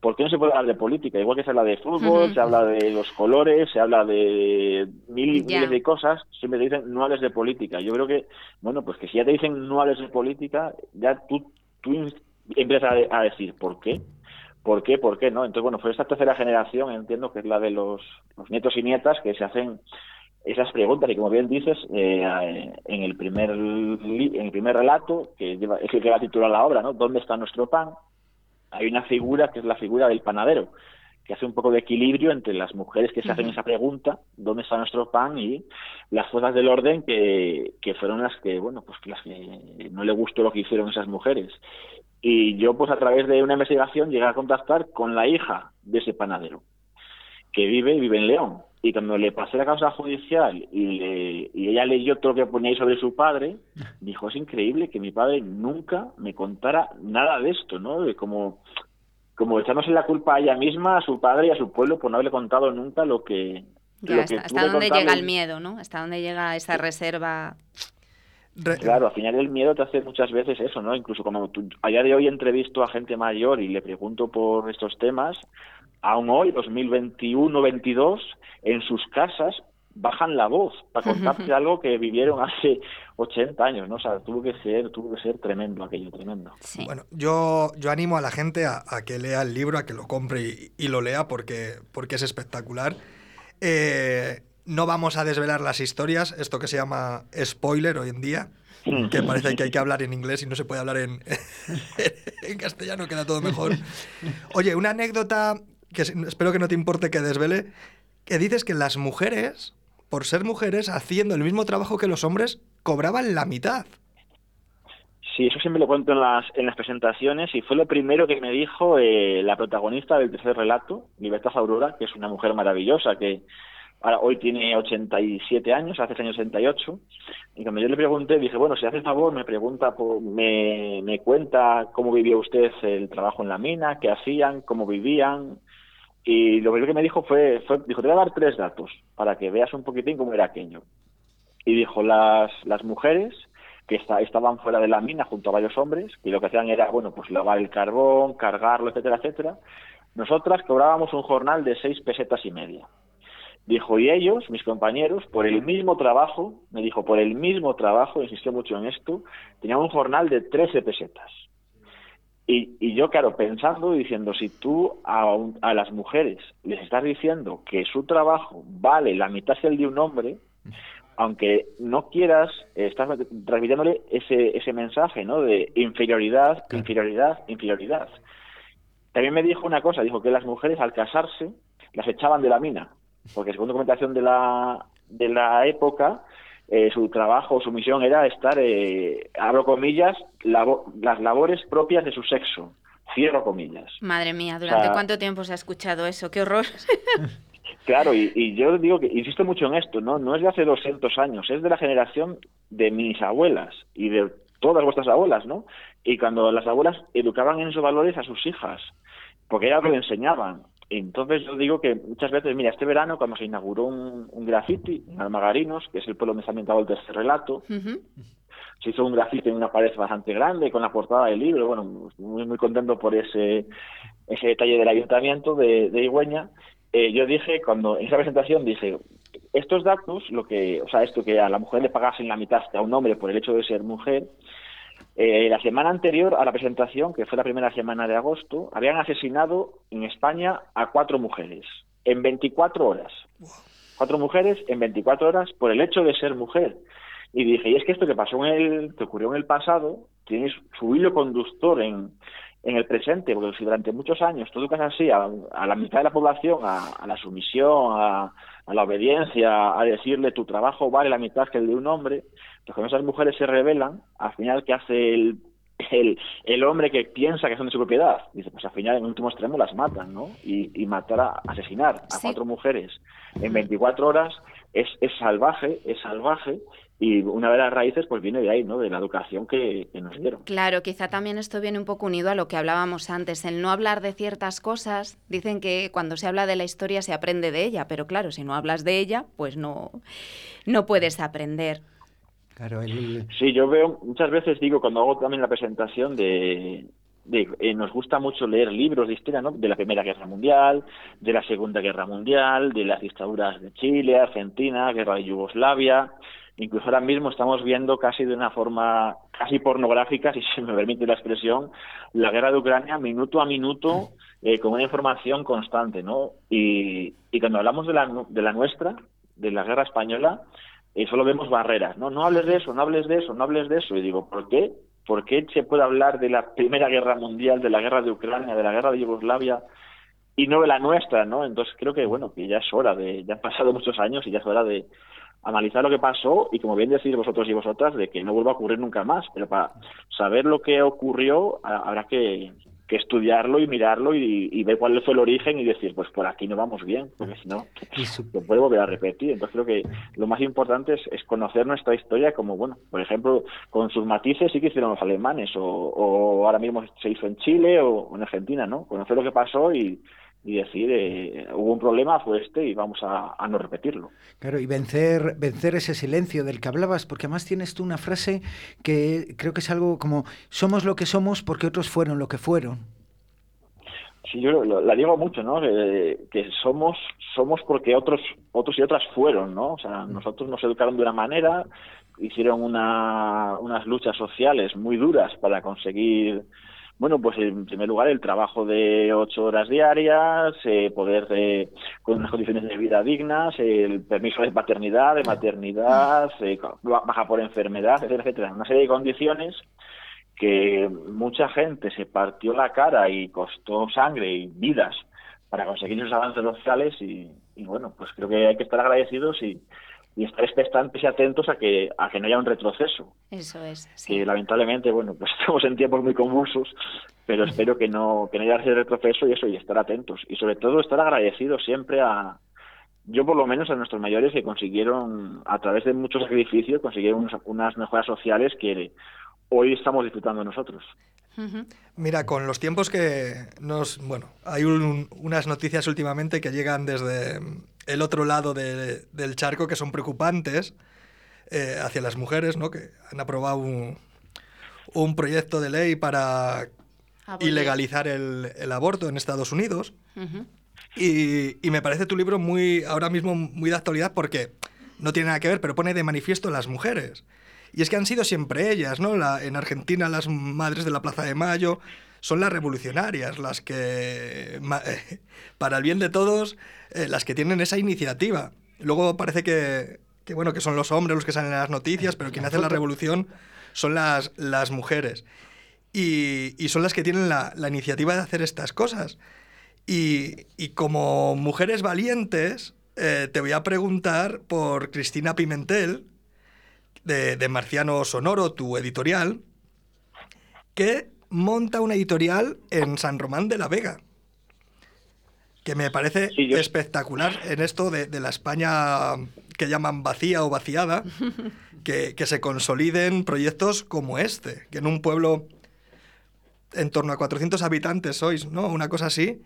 [SPEAKER 6] ¿por qué no se puede hablar de política? Igual que se habla de fútbol, se habla de los colores, se habla de mil
[SPEAKER 3] Ya.
[SPEAKER 6] miles de cosas, siempre te dicen no hables de política. Yo creo que, bueno, pues que si ya te dicen no hables de política, ya tú, tú empiezas a, a decir, ¿por qué? ¿Por qué? ¿Por qué no? Entonces, bueno, fue esta tercera generación, entiendo que es la de los, los nietos y nietas que se hacen esas preguntas y como bien dices eh, en el primer en el primer relato que lleva, es el que va a titular la obra no dónde está nuestro pan hay una figura que es la figura del panadero que hace un poco de equilibrio entre las mujeres que se hacen esa pregunta dónde está nuestro pan y las fuerzas del orden que, que fueron las que bueno pues las que no le gustó lo que hicieron esas mujeres. Y yo pues a través de una investigación llegué a contactar con la hija de ese panadero que vive vive en León y cuando le pasé la causa judicial y, le- y ella leyó todo lo que ponía ahí sobre su padre dijo es increíble que mi padre nunca me contara nada de esto no de como como echándose la culpa a ella misma a su padre y a su pueblo por no haberle contado nunca lo que
[SPEAKER 3] Ya,
[SPEAKER 6] lo
[SPEAKER 3] hasta,
[SPEAKER 6] que
[SPEAKER 3] hasta dónde
[SPEAKER 6] contarle.
[SPEAKER 3] llega el miedo, ¿no? Hasta dónde llega esa reserva.
[SPEAKER 2] Re-
[SPEAKER 6] Claro, al final el miedo te hace muchas veces eso, ¿no? Incluso como tú, a día de hoy entrevisto a gente mayor y le pregunto por estos temas, aún hoy, 2021-22, en sus casas bajan la voz para (laughs) contarte algo que vivieron hace 80 años, ¿no? O sea, tuvo que ser, tuvo que ser tremendo aquello, tremendo.
[SPEAKER 3] Sí.
[SPEAKER 2] Bueno, yo, yo animo a la gente a, a que lea el libro, a que lo compre y, y lo lea porque, porque es espectacular. Eh, no vamos a desvelar las historias, esto que se llama spoiler hoy en día, que parece que hay que hablar en inglés y no se puede hablar en, (laughs) en castellano, queda todo mejor. (laughs) Oye, una anécdota que es- espero que no te importe que desvele, que dices que las mujeres, por ser mujeres, haciendo el mismo trabajo que los hombres, cobraban la mitad.
[SPEAKER 6] Sí, eso siempre lo cuento en las, en las presentaciones y fue lo primero que me dijo eh, la protagonista del tercer relato, Libertad Aurora, que es una mujer maravillosa que ahora hoy tiene 87 años, hace años 68, y cuando yo le pregunté, dije, bueno, si hace favor, me pregunta, por- me, me cuenta cómo vivió usted el trabajo en la mina, qué hacían, cómo vivían, y lo primero que me dijo fue, fue dijo, te voy a dar tres datos para que veas un poquitín cómo era aquello. Y dijo, las, las mujeres que esta- estaban fuera de la mina junto a varios hombres, que lo que hacían era, bueno, pues lavar el carbón, cargarlo, etcétera, etcétera. Nosotras cobrábamos un jornal de seis pesetas y media. Dijo, y ellos, mis compañeros, por el mismo trabajo, me dijo, por el mismo trabajo, insistió mucho en esto, tenían un jornal de 13 pesetas. Y, y yo, claro, pensando y diciendo, si tú a, un- a las mujeres les estás diciendo que su trabajo vale la mitad que el de un hombre, aunque no quieras, estás transmitiéndole ese, ese mensaje, ¿no? De inferioridad, inferioridad, inferioridad. También me dijo una cosa, dijo que las mujeres al casarse las echaban de la mina, porque según documentación de la, de la época, eh, su trabajo, su misión era estar, eh, abro comillas, labo- las labores propias de su sexo, cierro comillas.
[SPEAKER 3] Madre mía, ¿durante
[SPEAKER 6] sea-
[SPEAKER 3] cuánto tiempo se ha escuchado eso? ¡Qué horror! (laughs)
[SPEAKER 6] Claro, y, y yo digo que insisto mucho en esto, ¿no? No es de hace 200 años, es de la generación de mis abuelas y de todas vuestras abuelas, ¿no? Y cuando las abuelas educaban en esos valores a sus hijas, porque ellas lo enseñaban. Entonces yo digo que muchas veces, mira, este verano cuando se inauguró un, un graffiti en Almagarinos, que es el pueblo donde se ha ambientado el tercer relato,
[SPEAKER 3] Ujú.
[SPEAKER 6] se hizo un grafiti en una pared bastante grande con la portada del libro. Bueno, muy, muy contento por ese, ese detalle del ayuntamiento de, de Igüeña. Eh, yo dije, cuando en esa presentación dije, estos datos, lo que, o sea, esto que a la mujer le pagasen la mitad a un hombre por el hecho de ser mujer, eh, la semana anterior a la presentación, que fue la primera semana de agosto, habían asesinado en España a cuatro mujeres en 24 horas. Cuatro mujeres en 24 horas por el hecho de ser mujer. Y dije, y es que esto que pasó en el, que ocurrió en el pasado, tiene su hilo conductor en, en el presente, porque si durante muchos años tú educas así a, a la mitad de la población, a, a la sumisión, a, a la obediencia, a decirle tu trabajo vale la mitad que el de un hombre, pues cuando esas mujeres se rebelan, al final, ¿qué hace el, el, el hombre que piensa que son de su propiedad? Dice, pues al final, en último extremo, las matan, ¿no? Y, y matar, a, asesinar a
[SPEAKER 3] Sí.
[SPEAKER 6] cuatro mujeres en 24 horas es, es salvaje, es salvaje, y una de las raíces pues viene de ahí, ¿no? De la educación que, que nos dieron.
[SPEAKER 3] Claro, quizá también esto viene un poco unido a lo que hablábamos antes, el no hablar de ciertas cosas. Dicen que cuando se habla de la historia se aprende de ella, pero claro, si no hablas de ella, pues no, no puedes aprender.
[SPEAKER 4] Claro, el-
[SPEAKER 6] Sí, yo veo, muchas veces digo, cuando hago también la presentación de, de eh, nos gusta mucho leer libros de historia, ¿no? De la Primera Guerra Mundial, de la Segunda Guerra Mundial, de las dictaduras de Chile, Argentina, Guerra de Yugoslavia. Incluso ahora mismo estamos viendo casi de una forma casi pornográfica, (laughs) si se me permite la expresión, la guerra de Ucrania minuto a minuto eh, con una información constante, ¿no? Y, y cuando hablamos de la, de la nuestra, de la guerra española, eh, solo vemos barreras, ¿no? No hables de eso, no hables de eso, no hables de eso. Y digo, ¿por qué? ¿Por qué se puede hablar de la Primera Guerra Mundial, de la guerra de Ucrania, de la guerra de Yugoslavia y no de la nuestra, ¿no? Entonces creo que, bueno, que ya es hora de, ya han pasado muchos años y ya es hora de analizar lo que pasó y, como bien decís vosotros y vosotras, de que no vuelva a ocurrir nunca más. Pero para saber lo que ocurrió, ha- habrá que, que estudiarlo y mirarlo y, y ver cuál fue el origen y decir, pues por aquí no vamos bien, porque si no, lo puede volver a repetir. Entonces creo que lo más importante es, es conocer nuestra historia como, bueno, por ejemplo, con sus matices sí que hicieron los alemanes o, o ahora mismo se hizo en Chile o en Argentina, ¿no? Conocer lo que pasó y, y decir, eh, hubo un problema, fue este y vamos a, a no repetirlo.
[SPEAKER 4] Claro, y vencer, vencer ese silencio del que hablabas, porque además tienes tú una frase que creo que es algo como, somos lo que somos porque otros fueron lo que fueron.
[SPEAKER 6] Sí, yo lo- la digo mucho, ¿no? Que, que somos somos porque otros otros y otras fueron, ¿no? O sea, nosotros nos educaron de una manera, hicieron una, unas luchas sociales muy duras para conseguir, bueno, pues en primer lugar el trabajo de ocho horas diarias, eh, poder eh, con unas condiciones de vida dignas, el permiso de paternidad, de maternidad, eh, baja por enfermedad, etcétera, etcétera, una serie de condiciones que mucha gente se partió la cara y costó sangre y vidas para conseguir esos avances sociales y, y bueno, pues creo que hay que estar agradecidos y, y estar expectantes y atentos a que a que no haya un retroceso,
[SPEAKER 3] Eso es. sí.
[SPEAKER 6] que lamentablemente, bueno, pues (laughs) estamos en tiempos muy convulsos, pero (laughs) espero que no que no haya ese retroceso y eso y estar atentos y sobre todo estar agradecidos siempre a yo por lo menos a nuestros mayores que consiguieron a través de muchos sacrificios consiguieron unas, unas mejoras sociales que hoy estamos disfrutando nosotros.
[SPEAKER 2] Mira, con los tiempos que nos... Bueno, hay un- unas noticias últimamente que llegan desde el otro lado de- del charco que son preocupantes eh, hacia las mujeres, ¿no? Que han aprobado un, un proyecto de ley para ilegalizar el, el aborto en Estados Unidos. Y, y me parece tu libro muy ahora mismo muy de actualidad porque no tiene nada que ver, pero pone de manifiesto las mujeres. Y es que han sido siempre ellas, ¿no? La- en Argentina las madres de la Plaza de Mayo son las revolucionarias, las que, ma- para el bien de todos, eh, las que tienen esa iniciativa. Luego parece que, que, bueno, que son los hombres los que salen en las noticias, pero quien hace la revolución son las, las mujeres. Y, y son las que tienen la, la iniciativa de hacer estas cosas. Y, y como mujeres valientes, eh, te voy a preguntar por Cristina Pimentel, de, de Marciano Sonoro, tu editorial, que monta una editorial en San Román de la Vega. Que me parece
[SPEAKER 6] Sí, yo-
[SPEAKER 2] espectacular en esto de, de la España que llaman vacía o vaciada, (laughs) que, que se consoliden proyectos como este, que en un pueblo en torno a 400 habitantes sois, ¿no? Una cosa así.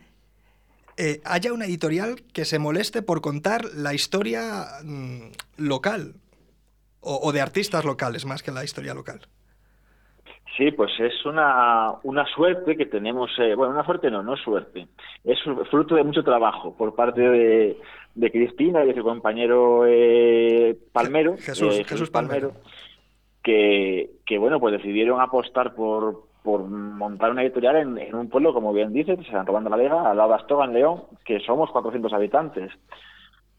[SPEAKER 2] eh, haya una editorial que se moleste por contar la historia mm, local o, o de artistas locales más que la historia local.
[SPEAKER 6] Sí, pues es una, una suerte que tenemos, eh, bueno, una suerte no, no es suerte, es fruto de mucho trabajo por parte de, de Cristina y de su compañero eh, Palmero,
[SPEAKER 2] Jesús-
[SPEAKER 6] eh,
[SPEAKER 2] Jesús Palmero.
[SPEAKER 6] que, que, bueno, pues decidieron apostar por, por montar una editorial en, en un pueblo, como bien dices, San Román de la Vega, al lado de Astorga, en León, que somos 400 habitantes.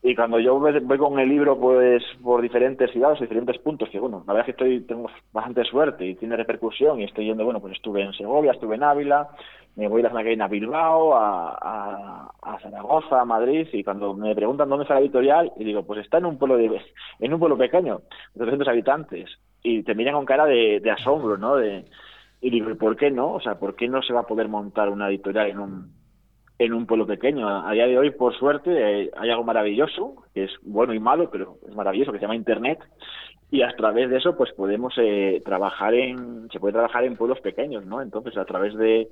[SPEAKER 6] Y cuando yo voy con el libro pues por diferentes ciudades, diferentes puntos, que bueno, la verdad es que estoy tengo bastante suerte y tiene repercusión y estoy yendo, bueno, pues estuve en Segovia, estuve en Ávila, me voy la semana a Bilbao, a, a, a Zaragoza, a Madrid y cuando me preguntan dónde está la editorial y digo, pues está en un pueblo de, (laughs) en un pueblo pequeño, de 300 habitantes y te miran con cara de, de asombro, ¿no? De, y digo, ¿y por qué no? O sea, ¿por qué no se va a poder montar una editorial en un en un pueblo pequeño. A día de hoy, por suerte, eh, hay algo maravilloso, que es bueno y malo, pero es maravilloso, que se llama Internet. Y a través de eso, pues podemos eh, trabajar en, se puede trabajar en pueblos pequeños, ¿no? Entonces, a través de,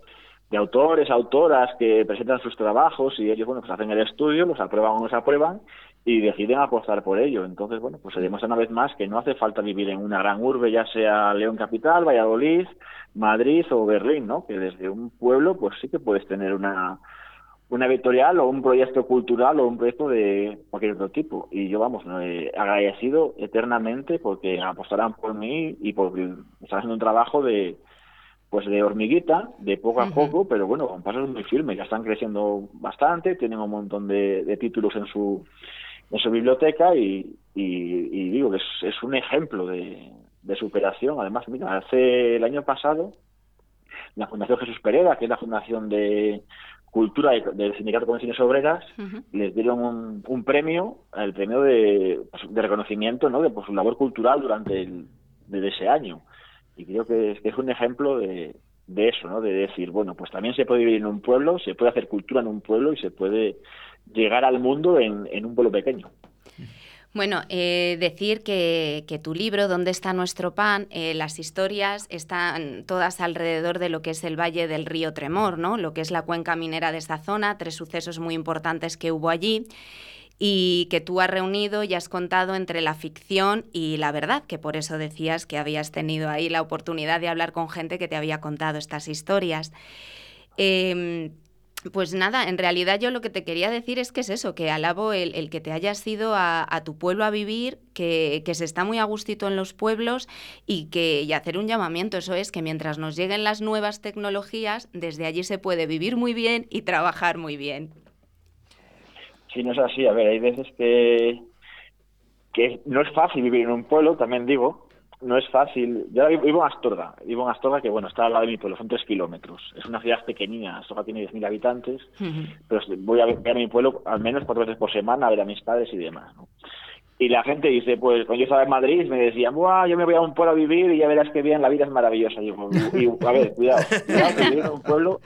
[SPEAKER 6] de autores, autoras que presentan sus trabajos y ellos, bueno, pues hacen el estudio, los aprueban o no se aprueban y deciden apostar por ello. Entonces, bueno, pues se demuestra una vez más que no hace falta vivir en una gran urbe, ya sea León Capital, Valladolid, Madrid o Berlín, ¿no? Que desde un pueblo, pues sí que puedes tener una, una editorial o un proyecto cultural o un proyecto de cualquier otro tipo. Y yo, vamos, no, eh, agradecido eternamente porque apostarán por mí y por estar haciendo un trabajo de pues de hormiguita, de poco a poco, pero bueno, con pasos muy firmes. Ya están creciendo bastante, tienen un montón de, de títulos en su en su biblioteca y, y, y digo que es, es un ejemplo de, de superación. Además, mira, hace el año pasado la Fundación Jesús Pereda, que es la fundación de cultura de- del Sindicato de Comisiones Obreras, les dieron un, un premio, el premio de, pues, de reconocimiento ¿no? de pues, su labor cultural durante el, de ese año. Y creo que es, que es un ejemplo de, de eso, ¿no? de decir, bueno, pues también se puede vivir en un pueblo, se puede hacer cultura en un pueblo y se puede llegar al mundo en, en un pueblo pequeño.
[SPEAKER 3] Bueno, eh, decir que, tu libro, ¿Dónde está nuestro pan? Eh, las historias están todas alrededor de lo que es el Valle del Río Tremor, ¿no? Lo que es la cuenca minera de esta zona, tres sucesos muy importantes que hubo allí y que tú has reunido y has contado entre la ficción y la verdad, que por eso decías que habías tenido ahí la oportunidad de hablar con gente que te había contado estas historias. Em, pues nada, en realidad yo lo que te quería decir es que es eso, que alabo el, el que te hayas ido a, a tu pueblo a vivir, que, que se está muy a gustito en los pueblos y que y hacer un llamamiento, eso es, que mientras nos lleguen las nuevas tecnologías, desde allí se puede vivir muy bien y trabajar muy bien.
[SPEAKER 6] Si no es así, a ver, hay veces que no es fácil vivir en un pueblo, también digo, no es fácil. Yo vivo en Astorga, vivo en Astorga, que bueno, está al lado de mi pueblo, son tres kilómetros. Es una ciudad pequeñina, Astorga tiene 10.000 habitantes, pero voy a ver a mi pueblo al menos cuatro veces por semana a ver a mis padres y demás, ¿no? Y la gente dice, pues cuando yo estaba en Madrid me decían, Buah, yo me voy a un pueblo a vivir y ya verás que bien, la vida es maravillosa. Y, a ver, cuidado, cuidado, que vivir en un pueblo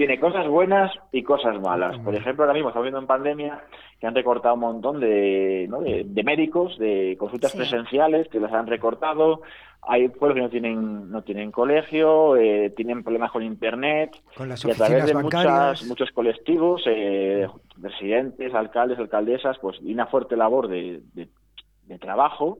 [SPEAKER 6] tiene cosas buenas y cosas malas. Por ejemplo, ahora mismo estamos viendo en pandemia que han recortado un montón de, ¿no? de, de médicos, de consultas
[SPEAKER 3] Sí.
[SPEAKER 6] presenciales que las han recortado. Hay pueblos que no tienen no tienen colegio, eh, tienen problemas con internet
[SPEAKER 4] Con las
[SPEAKER 6] y a través de muchas, muchos colectivos, eh, residentes, alcaldes, alcaldesas, pues y una fuerte labor de, de, de trabajo,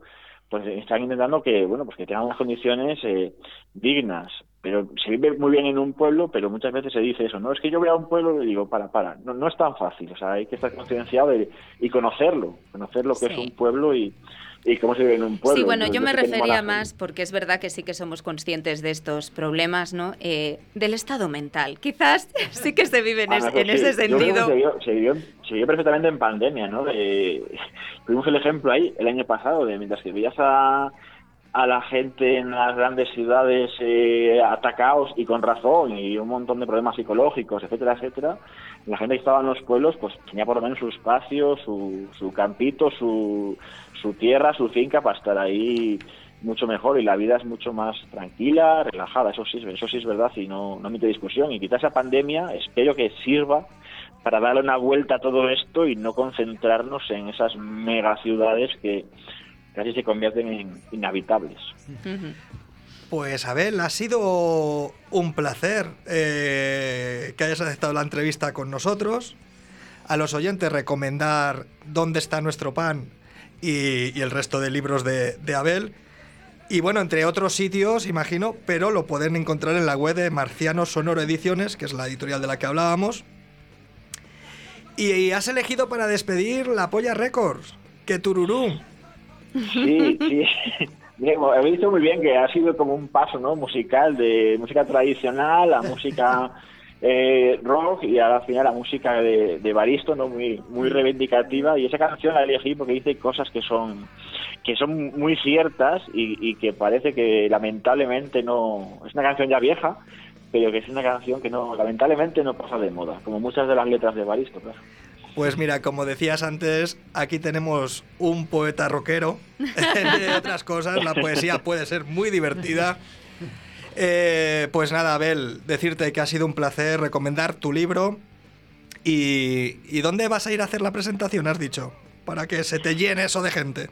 [SPEAKER 6] pues están intentando que bueno pues que tengan unas condiciones eh, dignas. Pero se vive muy bien en un pueblo, pero muchas veces se dice eso, no es que yo voy a un pueblo y digo, para, para, no, no es tan fácil, o sea, hay que estar concienciado y conocerlo, conocer lo que
[SPEAKER 3] Sí.
[SPEAKER 6] es un pueblo y, y cómo se vive en un pueblo.
[SPEAKER 3] Sí, bueno, yo me refería más, porque es verdad que sí que somos conscientes de estos problemas, ¿no? Eh, del estado mental. Quizás (laughs) sí que se vive en,
[SPEAKER 6] Ah,
[SPEAKER 3] es-
[SPEAKER 6] no, eso
[SPEAKER 3] en
[SPEAKER 6] sí.
[SPEAKER 3] ese sentido.
[SPEAKER 6] Se vivió, se, vivió, se vivió perfectamente en pandemia, ¿no? De- (laughs) tuvimos el ejemplo ahí el año pasado, de mientras que veías a, a la gente en las grandes ciudades eh, atacados y con razón y un montón de problemas psicológicos, etcétera, etcétera, la gente que estaba en los pueblos pues tenía por lo menos su espacio, su, su campito, su, su tierra, su finca para estar ahí mucho mejor y la vida es mucho más tranquila, relajada, eso sí, eso sí es verdad y no, no admite discusión. Y quizás esa pandemia espero que sirva para darle una vuelta a todo esto y no concentrarnos en esas megaciudades que casi se convierten en inhabitables.
[SPEAKER 2] Pues Abel, ha sido un placer eh, que hayas aceptado la entrevista con nosotros. a los oyentes recomendar dónde está nuestro pan y, y el resto de libros de, Abel. Y bueno, entre otros sitios, imagino, pero lo pueden encontrar en la web de Marciano Sonoro Ediciones, que es la editorial de la que hablábamos. Y, has elegido para despedir la Polla Records, que tururú.
[SPEAKER 6] Sí, sí. Bien, he visto muy bien que ha sido como un paso ¿no? musical de música tradicional a música (laughs) eh, rock y al final la música de, de Baristo no muy muy reivindicativa y esa canción la elegí porque dice cosas que son que son muy ciertas y, y que parece que lamentablemente no es una canción ya vieja pero que es una canción que no lamentablemente no pasa de moda como muchas de las letras de Baristo claro.
[SPEAKER 2] Pues mira, como decías antes, aquí tenemos un poeta rockero. (laughs) Entre otras cosas, la poesía puede ser muy divertida. Eh, pues nada, Abel, decirte que ha sido un placer recomendar tu libro. Y, ¿Y dónde vas a ir a hacer la presentación, has dicho? Para que se te llene eso de gente.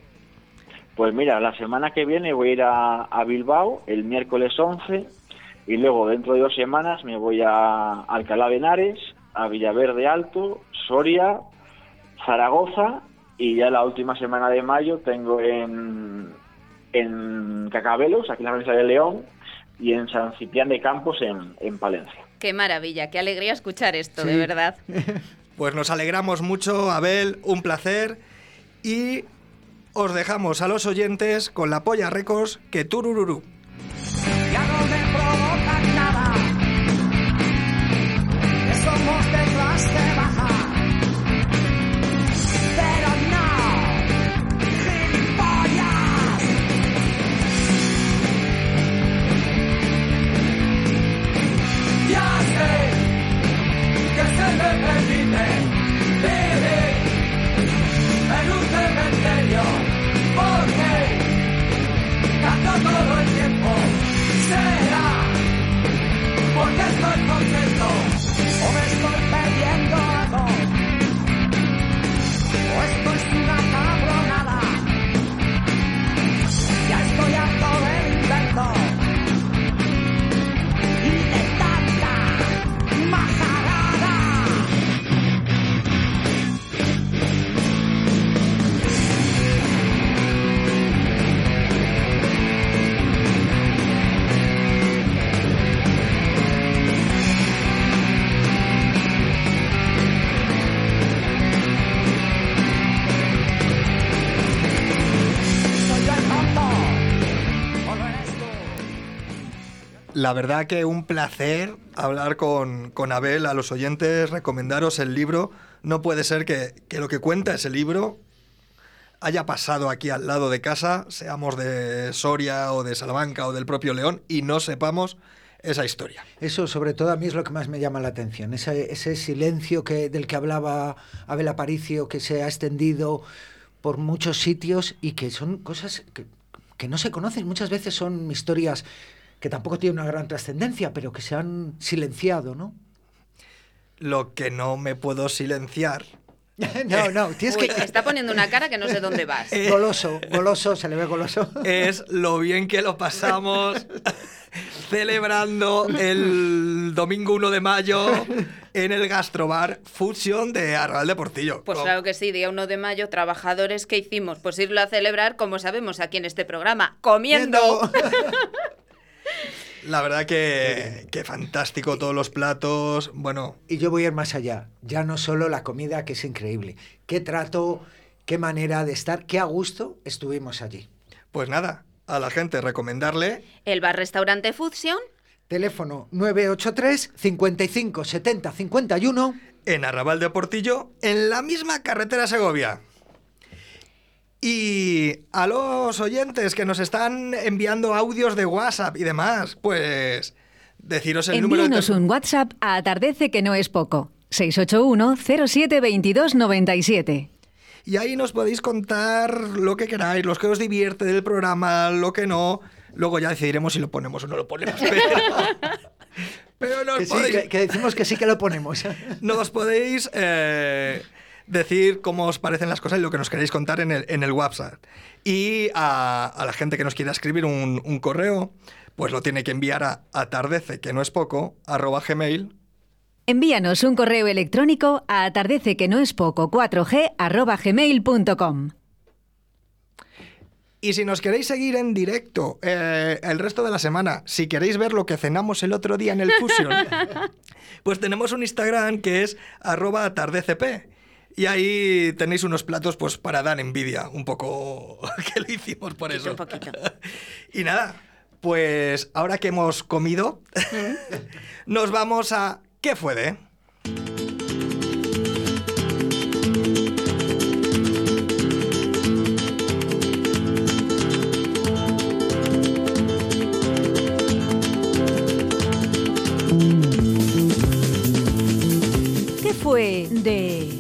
[SPEAKER 6] Pues mira, la semana que viene voy a ir a, a Bilbao el miércoles 11 y luego dentro de dos semanas me voy a Alcalá de Henares, a Villaverde Alto, Soria, Zaragoza y ya la última semana de mayo tengo en, en Cacabelos, aquí en la provincia de León, y en San Ciprián de Campos en, en Palencia.
[SPEAKER 3] Qué maravilla, qué alegría escuchar esto,
[SPEAKER 4] Sí.
[SPEAKER 3] de verdad. (laughs)
[SPEAKER 2] Pues nos alegramos mucho, Abel, un placer. Y os dejamos a los oyentes con la Polla Records que turururú. La verdad que un placer hablar con, con Abel, a los oyentes, recomendaros el libro. No puede ser que, que lo que cuenta ese libro haya pasado aquí al lado de casa, seamos de Soria o de Salamanca o del propio León, y no sepamos esa historia.
[SPEAKER 4] Eso, sobre todo, a mí es lo que más me llama la atención. Ese, ese silencio que, del que hablaba Abel Aparicio, que se ha extendido por muchos sitios y que son cosas que, que no se conocen. Muchas veces son historias que tampoco tienen una gran trascendencia, pero que se han silenciado, ¿no?
[SPEAKER 2] Lo que no me puedo silenciar (laughs)
[SPEAKER 4] no, no, tienes
[SPEAKER 3] Uy,
[SPEAKER 4] que...
[SPEAKER 3] está poniendo una cara que no sé dónde vas. (laughs)
[SPEAKER 2] Eh,
[SPEAKER 4] Goloso, goloso, se le ve goloso.
[SPEAKER 2] es lo bien que lo pasamos (laughs) celebrando el domingo 1 de mayo en el gastrobar Fusion de Arrabal de Portillo.
[SPEAKER 3] Pues claro que sí, día 1 de mayo, trabajadores, ¿qué hicimos? Pues irlo a celebrar, como sabemos aquí en este programa, comiendo.
[SPEAKER 2] La verdad que, que fantástico todos los platos. Bueno,
[SPEAKER 4] Y yo voy a ir más allá. Ya no solo la comida, que es increíble. Qué trato, qué manera de estar, qué a gusto estuvimos allí.
[SPEAKER 2] pues nada, a la gente recomendarle
[SPEAKER 3] El bar-restaurante Fusion,
[SPEAKER 4] Teléfono 983 55 70 51.
[SPEAKER 2] en Arrabal de Portillo, en la misma carretera Segovia. Y a los oyentes que nos están enviando audios de WhatsApp y demás, pues deciros el número de
[SPEAKER 1] un WhatsApp a Atardece que no es poco. 681 07 22 97.
[SPEAKER 2] Y ahí nos podéis contar lo que queráis, los que os divierte del programa, lo que no. Luego ya decidiremos si lo ponemos o no lo ponemos. (laughs) Pero, pero nos
[SPEAKER 4] Que sí,
[SPEAKER 2] podéis,
[SPEAKER 4] que, que decimos que sí que lo ponemos. (laughs)
[SPEAKER 2] nos podéis eh, decir cómo os parecen las cosas y lo que nos queréis contar en el, en el WhatsApp. Y a, a la gente que nos quiera escribir un, un correo, pues lo tiene que enviar a atardece, que no es poco, arroba gmail
[SPEAKER 1] Envíanos un correo electrónico a atardece que no es poco 4g arroba gmail.com.
[SPEAKER 2] Y si nos queréis seguir en directo eh, el resto de la semana, si queréis ver lo que cenamos el otro día en el Fusion, (laughs) pues tenemos un Instagram que es arroba atardecp. Y ahí tenéis unos platos pues para dar envidia, un poco (laughs) que lo hicimos por eso.
[SPEAKER 3] Un poquito. (laughs)
[SPEAKER 2] Y nada, pues ahora que hemos comido, (laughs) nos vamos a ¿Qué fue de?
[SPEAKER 1] ¿Qué fue de...?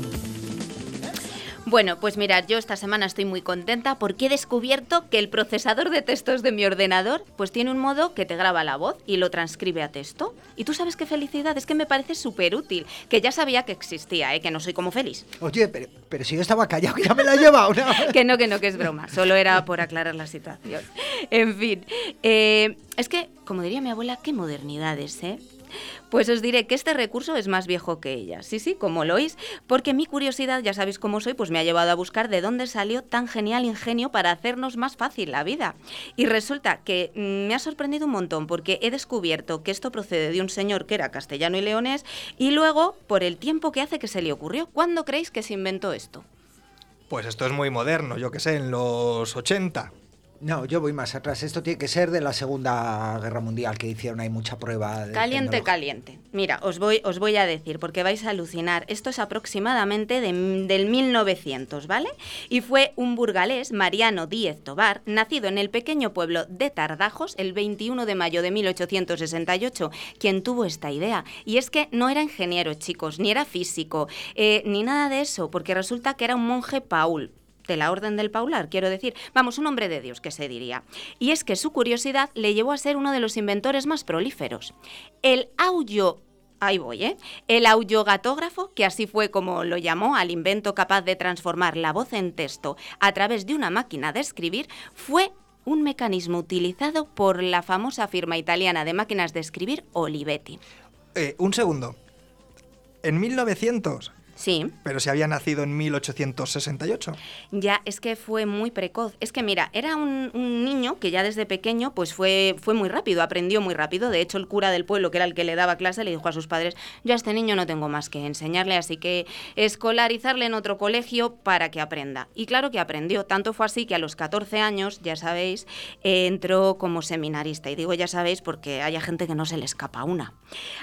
[SPEAKER 3] Bueno, pues mirad, yo esta semana estoy muy contenta porque he descubierto que el procesador de textos de mi ordenador pues tiene un modo que te graba la voz y lo transcribe a texto. Y tú sabes qué felicidad, es que me parece súper útil, que ya sabía que existía, ¿eh? que no soy como feliz.
[SPEAKER 4] Oye, pero, pero si yo estaba callado, que ya me la he llevado. ¿no? (laughs)
[SPEAKER 3] que no, que no, que es broma. Solo era por aclarar la situación. En fin, eh, es que, como diría mi abuela, qué modernidades, ¿eh? Pues os diré que este recurso es más viejo que ella. Sí, sí, como lo oís, porque mi curiosidad, ya sabéis cómo soy, pues me ha llevado a buscar de dónde salió tan genial ingenio para hacernos más fácil la vida. Y resulta que mm, me ha sorprendido un montón porque he descubierto que esto procede de un señor que era castellano y leonés y luego por el tiempo que hace que se le ocurrió. ¿Cuándo creéis que se inventó esto?
[SPEAKER 2] Pues esto es muy moderno, yo que sé, en los 80.
[SPEAKER 4] No, yo voy más atrás. Esto tiene que ser de la Segunda Guerra Mundial, que hicieron ahí mucha prueba. De
[SPEAKER 3] Caliente, caliente. Mira, os voy, os voy a decir, porque vais a alucinar. Esto es aproximadamente de- del 1900, ¿vale? Y fue un burgalés, Mariano Díez Tobar, nacido en el pequeño pueblo de Tardajos el 21 de mayo de 1868, quien tuvo esta idea. Y es que no era ingeniero, chicos, ni era físico, eh, ni nada de eso, porque resulta que era un monje Paul, de la Orden del Paular, quiero decir, vamos, un hombre de Dios, que se diría. Y es que su curiosidad le llevó a ser uno de los inventores más prolíferos. El audio... Ahí voy, ¿eh? El audiogatógrafo, que así fue como lo llamó al invento capaz de transformar la voz en texto a través de una máquina de escribir, fue un mecanismo utilizado por la famosa firma italiana de máquinas de escribir Olivetti.
[SPEAKER 2] Eh, un segundo. En 1900,
[SPEAKER 3] Sí.
[SPEAKER 2] pero si había nacido en 1868.
[SPEAKER 3] Ya, es que fue muy precoz. Es que mira, era un, un niño que ya desde pequeño pues fue, fue muy rápido, aprendió muy rápido. De hecho, el cura del pueblo, que era el que le daba clase, le dijo a sus padres, yo a este niño no tengo más que enseñarle, así que escolarizarle en otro colegio para que aprenda. Y claro que aprendió. Tanto fue así que a los 14 años, ya sabéis, eh, entró como seminarista. Y digo ya sabéis porque hay gente que no se le escapa una.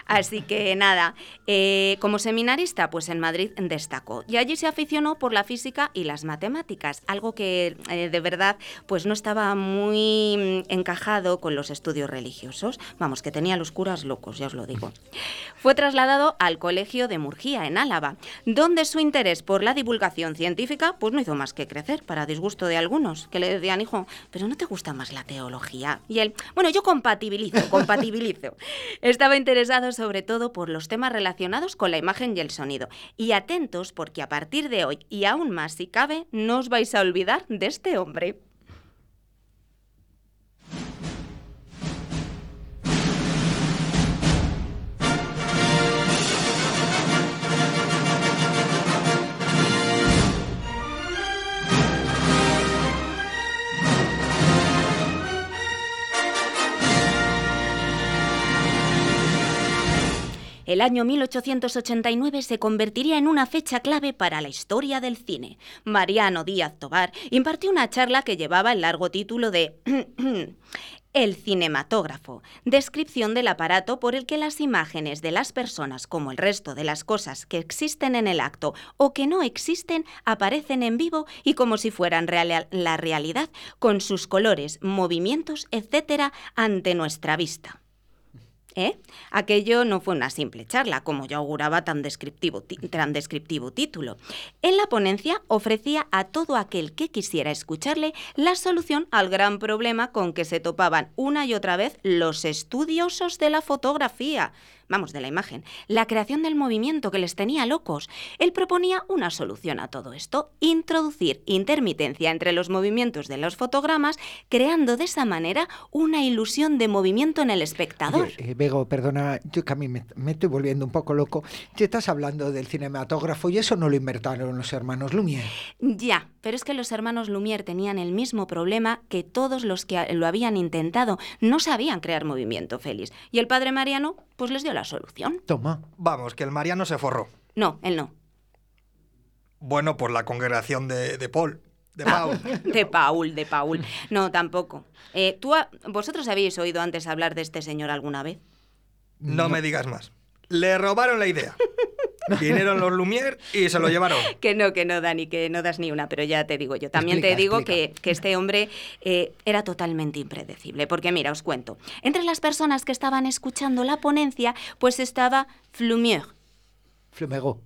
[SPEAKER 3] Así que nada, eh, como seminarista, pues en Madrid destacó. Y allí se aficionó por la física y las matemáticas, algo que eh, de verdad pues no estaba muy mm, encajado con los estudios religiosos. Vamos, que tenía los curas locos, ya os lo digo. Fue trasladado al Colegio de Murgía, en Álava, donde su interés por la divulgación científica pues no hizo más que crecer, para disgusto de algunos, que le decían, hijo, pero ¿no te gusta más la teología? Y él, bueno, yo compatibilizo, compatibilizo. (laughs) Estaba interesado sobre todo por los temas relacionados con la imagen y el sonido. Y atentos porque a partir de hoy, y aún más si cabe, no os vais a olvidar de este hombre. El año 1889 se convertiría en una fecha clave para la historia del cine. Mariano Díaz Tobar impartió una charla que llevaba el largo título de (clears throat) El cinematógrafo, descripción del aparato por el que las imágenes de las personas, como el resto de las cosas que existen en el acto o que no existen, aparecen en vivo y como si fueran la realidad, con sus colores, movimientos, etcétera, ante nuestra vista. ¿Eh? Aquello no fue una simple charla, como yo auguraba tan descriptivo, ti- tan descriptivo título. En la ponencia ofrecía a todo aquel que quisiera escucharle la solución al gran problema con que se topaban una y otra vez los estudiosos de la fotografía. Vamos, de la imagen, la creación del movimiento que les tenía locos. Él proponía una solución a todo esto, introducir intermitencia entre los movimientos de los fotogramas, creando de esa manera una ilusión de movimiento en el espectador.
[SPEAKER 4] Oye, eh, Bego, perdona, yo que a mí me, me estoy volviendo un poco loco. Te estás hablando del cinematógrafo y eso no lo inventaron los hermanos Lumière.
[SPEAKER 3] Ya, pero es que los hermanos Lumière tenían el mismo problema que todos los que lo habían intentado. No sabían crear movimiento, Félix. Y el padre Mariano, pues les dio la solución.
[SPEAKER 4] Toma.
[SPEAKER 2] Vamos, que el Mariano se forró.
[SPEAKER 3] No, él no.
[SPEAKER 2] Bueno, por la congregación de, de Paul, de Pau. (laughs)
[SPEAKER 3] De Paul, de Paul. No, tampoco. Eh, ¿tú ha- ¿Vosotros habéis oído antes hablar de este señor alguna vez?
[SPEAKER 2] No me digas más. Le robaron la idea. (laughs) Vinieron los Lumière y se lo llevaron. (laughs)
[SPEAKER 3] Que no, que no, Dani, que no das ni una, pero ya te digo yo. También te digo que, que este hombre eh, era totalmente impredecible. Porque mira, os cuento. Entre las personas que estaban escuchando la ponencia, pues estaba Flumière.
[SPEAKER 4] Flumego.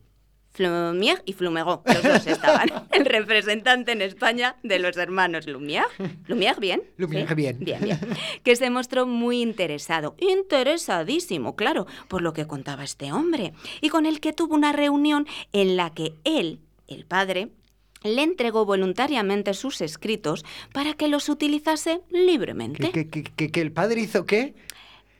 [SPEAKER 3] Flumière y Flumegó, los dos estaban. (laughs) El representante en España de los hermanos Lumière. Lumière, bien.
[SPEAKER 4] Lumière, bien.
[SPEAKER 3] Bien, bien. Que se mostró muy interesado, interesadísimo, claro, por lo que contaba este hombre, y con el que tuvo una reunión en la que él, el padre, le entregó voluntariamente sus escritos para que los utilizase libremente.
[SPEAKER 4] ¿Que, que, que, que el padre hizo qué?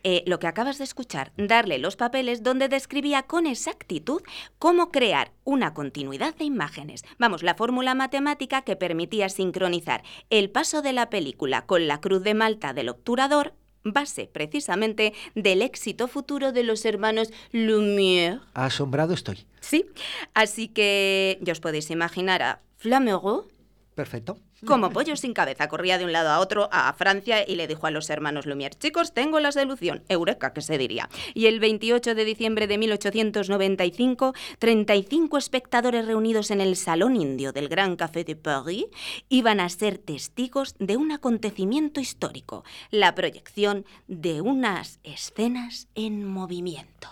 [SPEAKER 3] Eh, lo que acabas de escuchar, darle los papeles donde describía con exactitud cómo crear una continuidad de imágenes. Vamos, la fórmula matemática que permitía sincronizar el paso de la película con la cruz de Malta del obturador, base precisamente del éxito futuro de los hermanos Lumière.
[SPEAKER 4] Asombrado estoy.
[SPEAKER 3] Sí, así que ya os podéis imaginar a Flamerot
[SPEAKER 4] Perfecto.
[SPEAKER 3] Como pollo sin cabeza, corría de un lado a otro a Francia y le dijo a los hermanos Lumière, chicos, tengo la solución, eureka, que se diría. Y el 28 de diciembre de 1895, 35 espectadores reunidos en el Salón Indio del Gran Café de Paris iban a ser testigos de un acontecimiento histórico, la proyección de unas escenas en movimiento.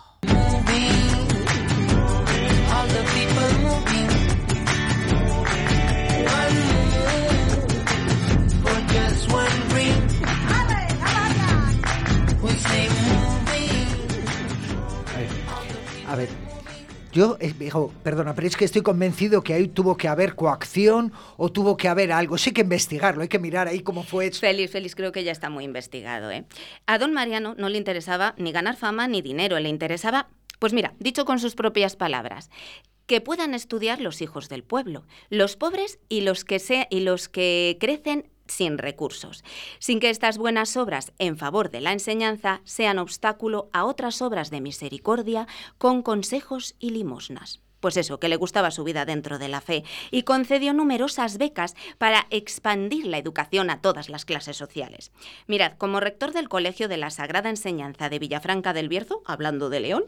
[SPEAKER 7] People moving.
[SPEAKER 4] A ver. Yo, digo, perdona, pero es que estoy convencido que ahí tuvo que haber coacción o tuvo que haber algo. Sí hay que investigarlo, hay que mirar ahí cómo fue eso.
[SPEAKER 3] Félix, Félix, creo que ya está muy investigado, ¿eh? A don Mariano no le interesaba ni ganar fama ni dinero, le interesaba, pues mira, dicho con sus propias palabras, que puedan estudiar los hijos del pueblo, los pobres y los que se- y los que crecen sin recursos, sin que estas buenas obras en favor de la enseñanza sean obstáculo a otras obras de misericordia con consejos y limosnas. Pues eso, que le gustaba su vida dentro de la fe y concedió numerosas becas para expandir la educación a todas las clases sociales. Mirad, como rector del Colegio de la Sagrada Enseñanza de Villafranca del Bierzo, hablando de León,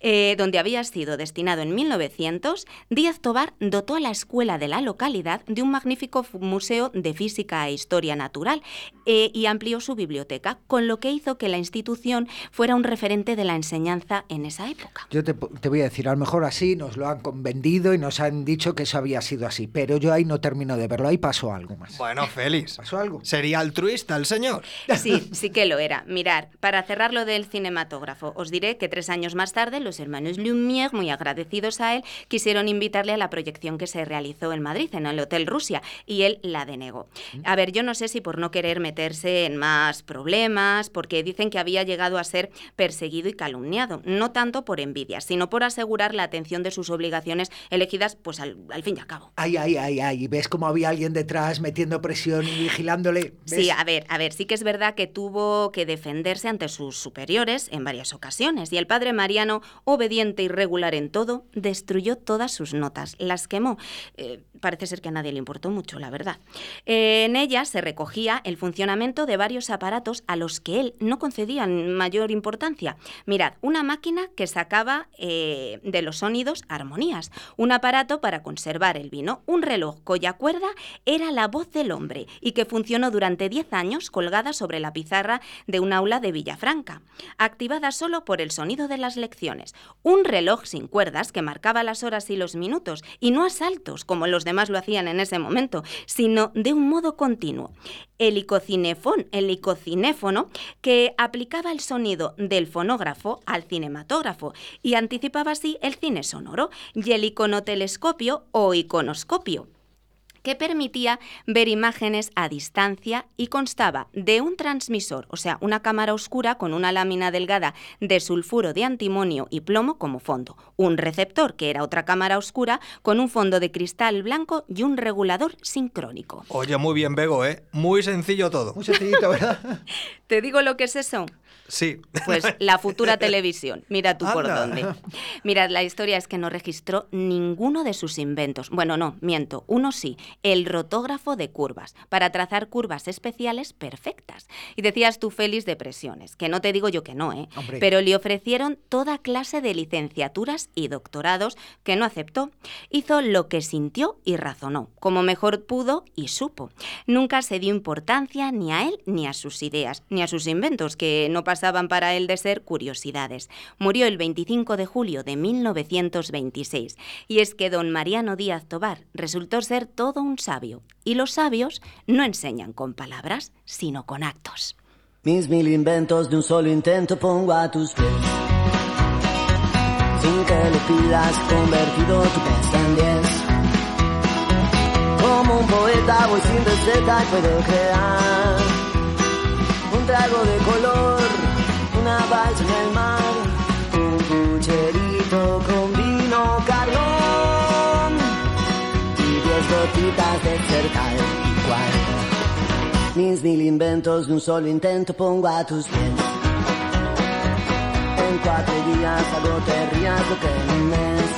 [SPEAKER 3] eh, donde había sido destinado en 1900, Díaz Tobar dotó a la escuela de la localidad de un magnífico museo de física e historia natural eh, y amplió su biblioteca, con lo que hizo que la institución fuera un referente de la enseñanza en esa época.
[SPEAKER 4] Yo te, te voy a decir, a lo mejor así nos lo han convendido y nos han dicho que eso había sido así, pero yo ahí no termino de verlo, ahí pasó algo más.
[SPEAKER 2] Bueno, Félix.
[SPEAKER 4] ¿Pasó algo?
[SPEAKER 2] Sería altruista el señor. (laughs)
[SPEAKER 3] Sí, sí que lo era. Mirar, para cerrar lo del cinematógrafo, os diré que tres años más tarde los hermanos Lumière, muy agradecidos a él, quisieron invitarle a la proyección que se realizó en Madrid, en el Hotel Rusia, y él la denegó. A ver, yo no sé si por no querer meterse en más problemas, porque dicen que había llegado a ser perseguido y calumniado, no tanto por envidia, sino por asegurar la atención de sus obligaciones elegidas, pues al, al fin y al cabo.
[SPEAKER 4] Ay, ay, ay, ay, ¿ves cómo había alguien detrás metiendo presión y vigilándole? ¿Ves?
[SPEAKER 3] Sí, a ver, a ver, sí que es verdad que tuvo que defenderse ante sus superiores en varias ocasiones y el padre Mariano, obediente y regular en todo, destruyó todas sus notas, las quemó. Eh, parece ser que a nadie le importó mucho, la verdad. Eh, en ellas se recogía el funcionamiento de varios aparatos a los que él no concedía mayor importancia. Mirad, una máquina que sacaba eh, de los sonidos armónicos armonías, un aparato para conservar el vino, un reloj cuya cuerda era la voz del hombre y que funcionó durante 10 años colgada sobre la pizarra de un aula de Villafranca, activada solo por el sonido de las lecciones, un reloj sin cuerdas que marcaba las horas y los minutos y no a saltos como los demás lo hacían en ese momento, sino de un modo continuo. El icocinefón, el icocinéfono que aplicaba el sonido del fonógrafo al cinematógrafo y anticipaba así el cine sonoro, y el iconotelescopio o iconoscopio que permitía ver imágenes a distancia y constaba de un transmisor, o sea, una cámara oscura con una lámina delgada de sulfuro de antimonio y plomo como fondo, un receptor, que era otra cámara oscura, con un fondo de cristal blanco y un regulador sincrónico.
[SPEAKER 2] Oye, muy bien, Bego, ¿eh? Muy sencillo todo.
[SPEAKER 4] Muy sencillito, ¿verdad? (laughs)
[SPEAKER 3] ¿Te digo lo que es eso?
[SPEAKER 2] Sí.
[SPEAKER 3] Pues la futura televisión. Mira tú por dónde. Mirad, la historia es que no registró ninguno de sus inventos. Bueno, no, miento. Uno sí, el rotógrafo de curvas, para trazar curvas especiales perfectas. Y decías tú, Félix, de presiones, que no te digo yo que no, ¿eh?
[SPEAKER 4] Hombre.
[SPEAKER 3] Pero le ofrecieron toda clase de licenciaturas y doctorados que no aceptó. Hizo lo que sintió y razonó, como mejor pudo y supo. Nunca se dio importancia ni a él ni a sus ideas, ni a sus inventos, que no pasaban para él de ser curiosidades. Murió el 25 de julio de 1926. Y es que don Mariano Díaz Tobar resultó ser todo un sabio. Y los sabios no enseñan con palabras, sino con actos.
[SPEAKER 8] Mis mil inventos de un solo intento pongo a tus pies. Sin que le pidas, convertido tu pez en diez. Como un poeta voy sin receta y puedo crear un trago de color, una balsa en el mar, un pucherito con vino carbón y diez gotitas de cercal igual. Mis mil inventos de un solo intento pongo a tus pies. En cuatro días hago te lo que en un mes.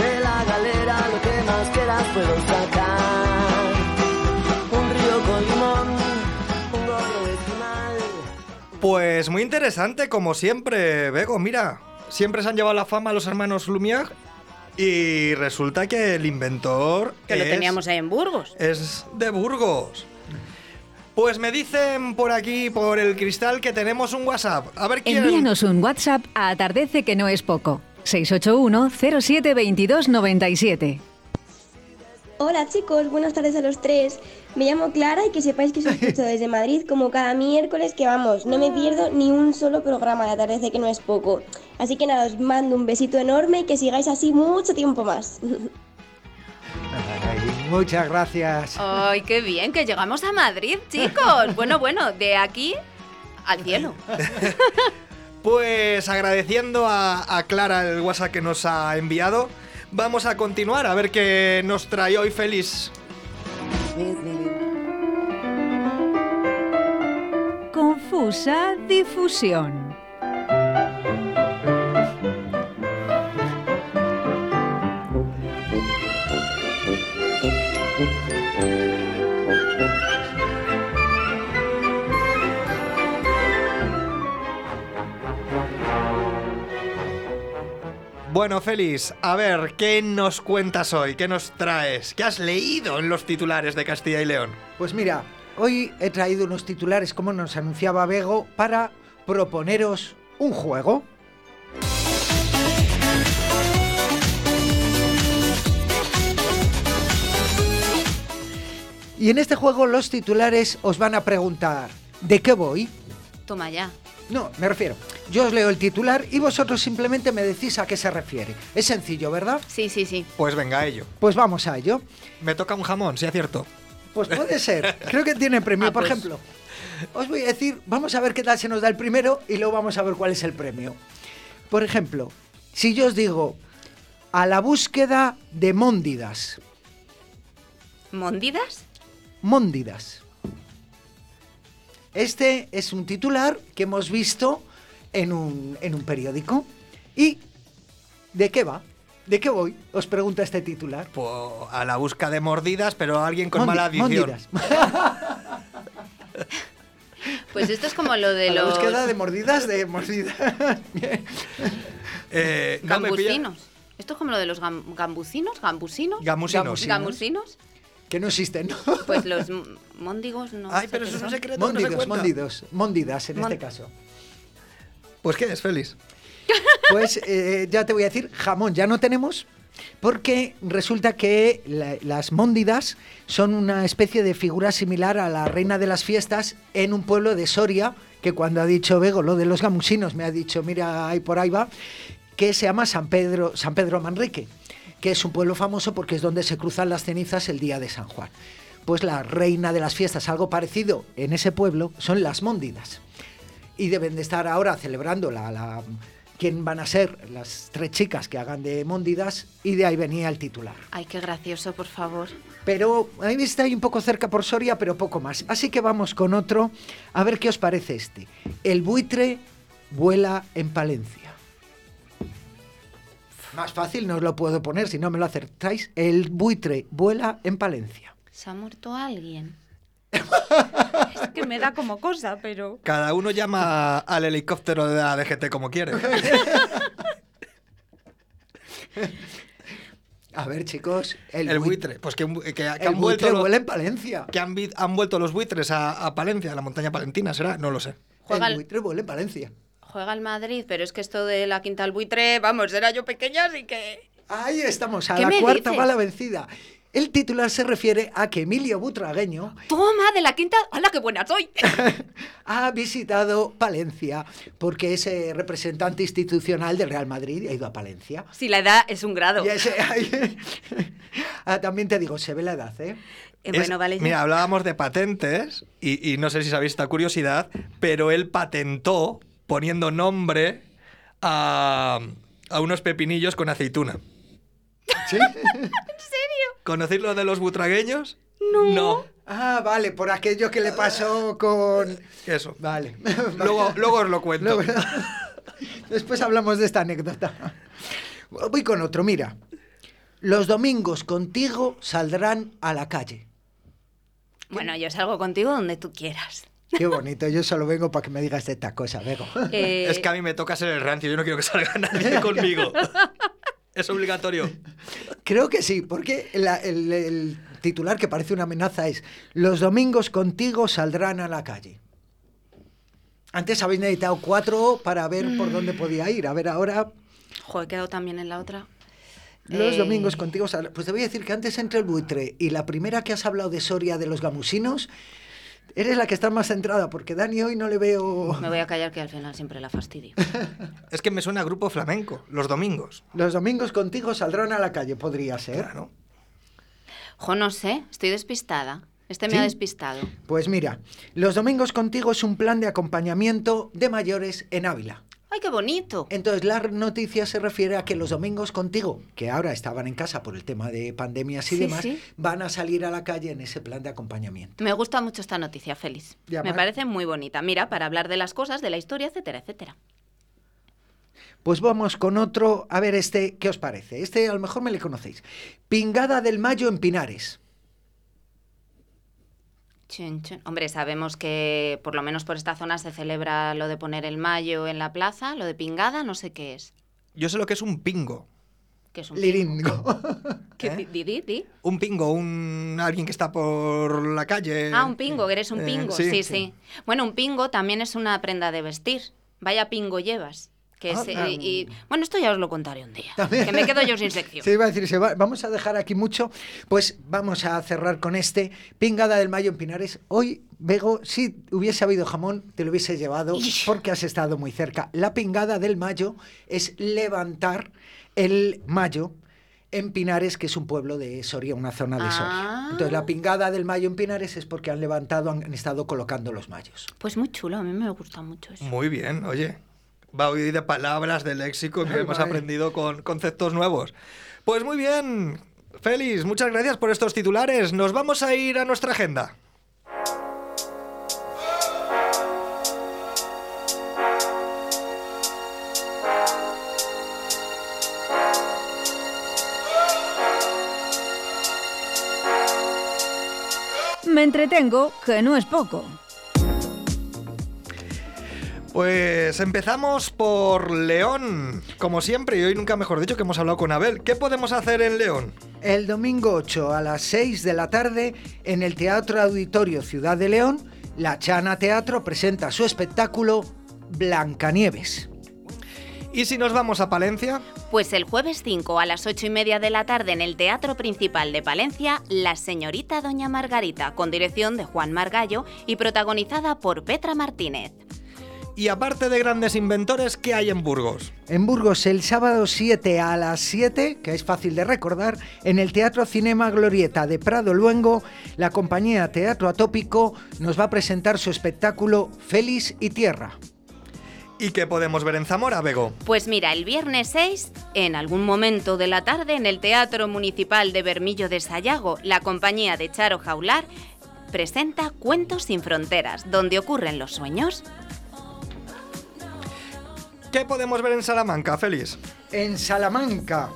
[SPEAKER 8] De la galera lo que más quieras puedo sacar.
[SPEAKER 2] Pues muy interesante, como siempre, Bego. Mira, siempre se han llevado la fama los hermanos Lumière y resulta que el inventor
[SPEAKER 3] Que lo teníamos ahí en Burgos.
[SPEAKER 2] es de Burgos. Pues me dicen por aquí, por el cristal, que tenemos un WhatsApp. A ver quién...
[SPEAKER 1] Envíanos un WhatsApp a Atardece que no es poco. 681 07 22 97.
[SPEAKER 9] Hola chicos, buenas tardes a los tres. Me llamo Clara y que sepáis que os escucho (laughs) desde Madrid como cada miércoles que vamos. No me pierdo ni un solo programa de Atardece que no es poco. Así que nada, os mando un besito enorme y que sigáis así mucho tiempo más.
[SPEAKER 4] Ay, muchas gracias.
[SPEAKER 3] ¡Ay, qué bien! Que llegamos a Madrid, chicos. (laughs) Bueno, bueno, de aquí al cielo. (laughs)
[SPEAKER 2] Pues agradeciendo a, a Clara el WhatsApp que nos ha enviado, vamos a continuar a ver qué nos trae hoy
[SPEAKER 8] mil
[SPEAKER 1] Confusa difusión.
[SPEAKER 2] Bueno, Félix, a ver, ¿qué nos cuentas hoy? ¿Qué nos traes? ¿Qué has leído en los titulares de Castilla y León?
[SPEAKER 4] Pues mira, hoy he traído unos titulares, como nos anunciaba Bego, para proponeros un juego. Y en este juego los titulares os van a preguntar, ¿de qué voy?
[SPEAKER 3] Toma ya.
[SPEAKER 4] No, me refiero, yo os leo el titular y vosotros simplemente me decís a qué se refiere. Es sencillo, ¿verdad?
[SPEAKER 3] Sí, sí, sí.
[SPEAKER 2] Pues venga a ello.
[SPEAKER 4] Pues vamos a ello.
[SPEAKER 2] Me toca un jamón, si acierto.
[SPEAKER 4] Pues puede ser. (laughs) Creo que tiene premio.
[SPEAKER 3] Ah,
[SPEAKER 4] Por
[SPEAKER 3] pues.
[SPEAKER 4] ejemplo, os voy a decir, vamos a ver qué tal se nos da el primero y luego vamos a ver cuál es el premio. Por ejemplo, si yo os digo a la búsqueda de móndidas.
[SPEAKER 3] ¿Mondidas?
[SPEAKER 4] Móndidas. Este es un titular que hemos visto en un, en un periódico. ¿Y de qué va? ¿De qué voy? Os pregunta este titular.
[SPEAKER 2] Pues a la busca de mordidas, pero alguien con
[SPEAKER 4] Mondi-
[SPEAKER 2] mala adicción.
[SPEAKER 4] móndidas. (laughs)
[SPEAKER 3] Pues esto es como lo de
[SPEAKER 4] A la
[SPEAKER 3] los...
[SPEAKER 4] búsqueda de mordidas de mordidas.
[SPEAKER 2] Eh, no
[SPEAKER 3] Gambusinos. Esto es como lo de los gam- gambusinos, gambusinos.
[SPEAKER 2] Gamusinos.
[SPEAKER 4] Gamusinos.
[SPEAKER 3] Gamusinos.
[SPEAKER 4] Que no existen, ¿no?
[SPEAKER 3] Pues los móndigos no.
[SPEAKER 2] Ay,
[SPEAKER 3] sé
[SPEAKER 2] pero eso es un secreto. no se
[SPEAKER 4] Móndidos, móndidas en este caso.
[SPEAKER 2] Pues qué es, Félix.
[SPEAKER 4] Pues eh, ya te voy a decir, jamón ya no tenemos, porque resulta que la- las móndidas son una especie de figura similar a la reina de las fiestas en un pueblo de Soria, que cuando ha dicho Bego lo de los gamusinos, me ha dicho, mira, ahí por ahí va, que se llama San Pedro, San Pedro Manrique, que es un pueblo famoso porque es donde se cruzan las cenizas el día de San Juan. Pues la reina de las fiestas, algo parecido en ese pueblo, son las móndidas y deben de estar ahora celebrando la, la- quién van a ser las tres chicas que hagan de Móndidas y de ahí venía el titular.
[SPEAKER 3] Ay, qué gracioso, por favor.
[SPEAKER 4] Pero ahí está ahí un poco cerca por Soria, pero poco más. Así que vamos con otro, a ver qué os parece este. El buitre vuela en Palencia. Más fácil no os lo puedo poner si no me lo acertáis. El buitre vuela en Palencia.
[SPEAKER 3] ¿Se ha muerto alguien? (laughs) es que me da como cosa, pero.
[SPEAKER 2] Cada uno llama al helicóptero de la DGT como quiere. (laughs)
[SPEAKER 4] A ver, chicos, el,
[SPEAKER 2] El
[SPEAKER 4] bui-
[SPEAKER 2] buitre. Pues que, que- que
[SPEAKER 4] el
[SPEAKER 2] han vuelto. los-
[SPEAKER 4] vuela en Palencia.
[SPEAKER 2] que han, vi- han vuelto los buitres a, a Palencia, a la montaña palentina, ¿será? No lo sé.
[SPEAKER 3] Juega
[SPEAKER 4] el
[SPEAKER 3] el-
[SPEAKER 4] buitre vuela en Palencia.
[SPEAKER 3] Juega el Madrid, pero es que esto de la quinta al buitre, vamos, era yo pequeña, así que.
[SPEAKER 4] Ahí estamos, a
[SPEAKER 3] ¿Qué
[SPEAKER 4] la cuarta
[SPEAKER 3] dices?
[SPEAKER 4] va la vencida. El titular se refiere a que Emilio Butragueño
[SPEAKER 3] ¡Toma, de la quinta! ¡Hala, qué buena soy! (laughs)
[SPEAKER 4] ha visitado Palencia porque es eh, representante institucional del Real Madrid y ha ido a Palencia.
[SPEAKER 3] Si la edad es un grado.
[SPEAKER 4] Y ese- (laughs) ahí- Ah, también te digo, se ve la edad, ¿eh?
[SPEAKER 3] Eh,
[SPEAKER 2] Es-
[SPEAKER 3] bueno, vale.
[SPEAKER 2] Mira, hablábamos de patentes y, y no sé si sabéis esta curiosidad, pero él patentó poniendo nombre a, a unos pepinillos con aceituna.
[SPEAKER 4] ¿Sí? (laughs)
[SPEAKER 2] ¿Conocéis lo de los butragueños? No.
[SPEAKER 4] Ah, vale, por aquello que le pasó con...
[SPEAKER 2] Eso.
[SPEAKER 4] Vale. (laughs)
[SPEAKER 2] Luego, luego os lo cuento.
[SPEAKER 4] Luego- (laughs) Después hablamos de esta anécdota. Voy con otro, mira. Los domingos contigo saldrán a la calle.
[SPEAKER 3] Bueno, yo salgo contigo donde tú quieras.
[SPEAKER 4] Qué bonito, yo solo vengo para que me digas esta cosa, Bego. (laughs)
[SPEAKER 3] Eh,
[SPEAKER 2] Es que a mí me toca ser el rancio, yo no quiero que salga nadie (laughs) conmigo. Es obligatorio.
[SPEAKER 4] Creo que sí, porque la- el, el titular que parece una amenaza es Los domingos contigo saldrán a la calle. Antes habéis necesitado cuatro para ver por dónde podía ir. A ver, ahora
[SPEAKER 3] Jo, he quedado también en la otra.
[SPEAKER 4] los
[SPEAKER 3] Eh,
[SPEAKER 4] domingos contigo saldrán. Pues te voy a decir que antes entre el buitre y la primera que has hablado de Soria de los gamusinos, eres la que está más centrada, porque Dani hoy no le veo...
[SPEAKER 3] Me voy a callar que al final siempre la fastidio. (laughs)
[SPEAKER 2] Es que me suena a grupo flamenco, los domingos.
[SPEAKER 4] Los domingos contigo saldrán a la calle, podría ser.
[SPEAKER 2] Claro.
[SPEAKER 3] Jo, no sé, estoy despistada. Este me ha despistado.
[SPEAKER 4] Pues mira, Los domingos contigo es un plan de acompañamiento de mayores en Ávila.
[SPEAKER 3] ¡Ay, qué bonito!
[SPEAKER 4] Entonces la noticia se refiere a que los domingos contigo, que ahora estaban en casa por el tema de pandemias y
[SPEAKER 3] Sí,
[SPEAKER 4] demás,
[SPEAKER 3] sí.
[SPEAKER 4] van a salir a la calle en ese plan de acompañamiento.
[SPEAKER 3] Me gusta mucho esta noticia, Félix. Me parece muy bonita. Mira, para hablar de las cosas, de la historia, etcétera, etcétera.
[SPEAKER 4] Pues vamos con otro, a ver este, ¿qué os parece? Este a lo mejor me le conocéis. Pingada del Mayo en Pinares.
[SPEAKER 3] Chin, chin. Hombre, sabemos que por lo menos por esta zona se celebra lo de poner el mayo en la plaza, lo de pingada, no sé qué es.
[SPEAKER 2] Yo sé lo que es un pingo.
[SPEAKER 3] ¿Qué es un
[SPEAKER 4] Liringo. (laughs)
[SPEAKER 3] ¿Qué,
[SPEAKER 2] ¿Eh?
[SPEAKER 3] di- di, di, di?
[SPEAKER 2] Un pingo, un alguien que está por la calle.
[SPEAKER 3] Ah, un pingo, que eres un
[SPEAKER 2] Eh,
[SPEAKER 3] pingo.
[SPEAKER 2] sí,
[SPEAKER 3] sí,
[SPEAKER 2] sí.
[SPEAKER 3] sí, Bueno, un pingo también es una prenda de vestir. Vaya pingo llevas. Que
[SPEAKER 4] Ah, ah.
[SPEAKER 3] y, bueno, esto ya os lo contaré un día.
[SPEAKER 4] También.
[SPEAKER 3] Que me quedo yo (laughs) sin sección.
[SPEAKER 4] Se iba a decir, se va- vamos a dejar aquí mucho. Pues vamos a cerrar con este. Pingada del Mayo en Pinares. Hoy, Bego, si hubiese habido jamón, te lo hubiese llevado porque has estado muy cerca. La pingada del Mayo es levantar el Mayo en Pinares, que es un pueblo de Soria, una zona de
[SPEAKER 3] Ah.
[SPEAKER 4] Soria. Entonces, la pingada del Mayo en Pinares es porque han levantado, han, han estado colocando los mayos.
[SPEAKER 3] Pues muy chulo, a mí me gusta mucho eso.
[SPEAKER 2] Muy bien, oye. Va hoy de palabras, de léxico, que hemos aprendido con conceptos nuevos. Pues muy bien, Félix, muchas gracias por estos titulares. Nos vamos a ir a nuestra agenda.
[SPEAKER 1] Me entretengo, que no es poco.
[SPEAKER 2] Pues empezamos por León, como siempre, y hoy nunca mejor dicho que hemos hablado con Abel. ¿Qué podemos hacer en León?
[SPEAKER 4] El domingo 8 a las 6 de la tarde en el Teatro Auditorio Ciudad de León, la Chana Teatro presenta su espectáculo Blancanieves.
[SPEAKER 2] ¿Y si nos vamos a Palencia?
[SPEAKER 3] Pues el jueves 5 a las 8 y media de la tarde en el Teatro Principal de Palencia, La Señorita Doña Margarita, con dirección de Juan Margallo y protagonizada por Petra Martínez.
[SPEAKER 2] Y aparte de grandes inventores, ¿qué hay en Burgos?
[SPEAKER 4] En Burgos el sábado 7 a las 7, que es fácil de recordar, en el Teatro Cinema Glorieta de Prado Luengo, la compañía Teatro Atópico nos va a presentar su espectáculo Félix y Tierra.
[SPEAKER 2] ¿Y qué podemos ver en Zamora, Bego?
[SPEAKER 3] Pues mira, el viernes 6, en algún momento de la tarde, en el Teatro Municipal de Bermillo de Sayago, la compañía de Charo Jaular presenta Cuentos sin Fronteras, donde ocurren los sueños.
[SPEAKER 2] ¿Qué podemos ver en Salamanca, Félix?
[SPEAKER 4] En Salamanca,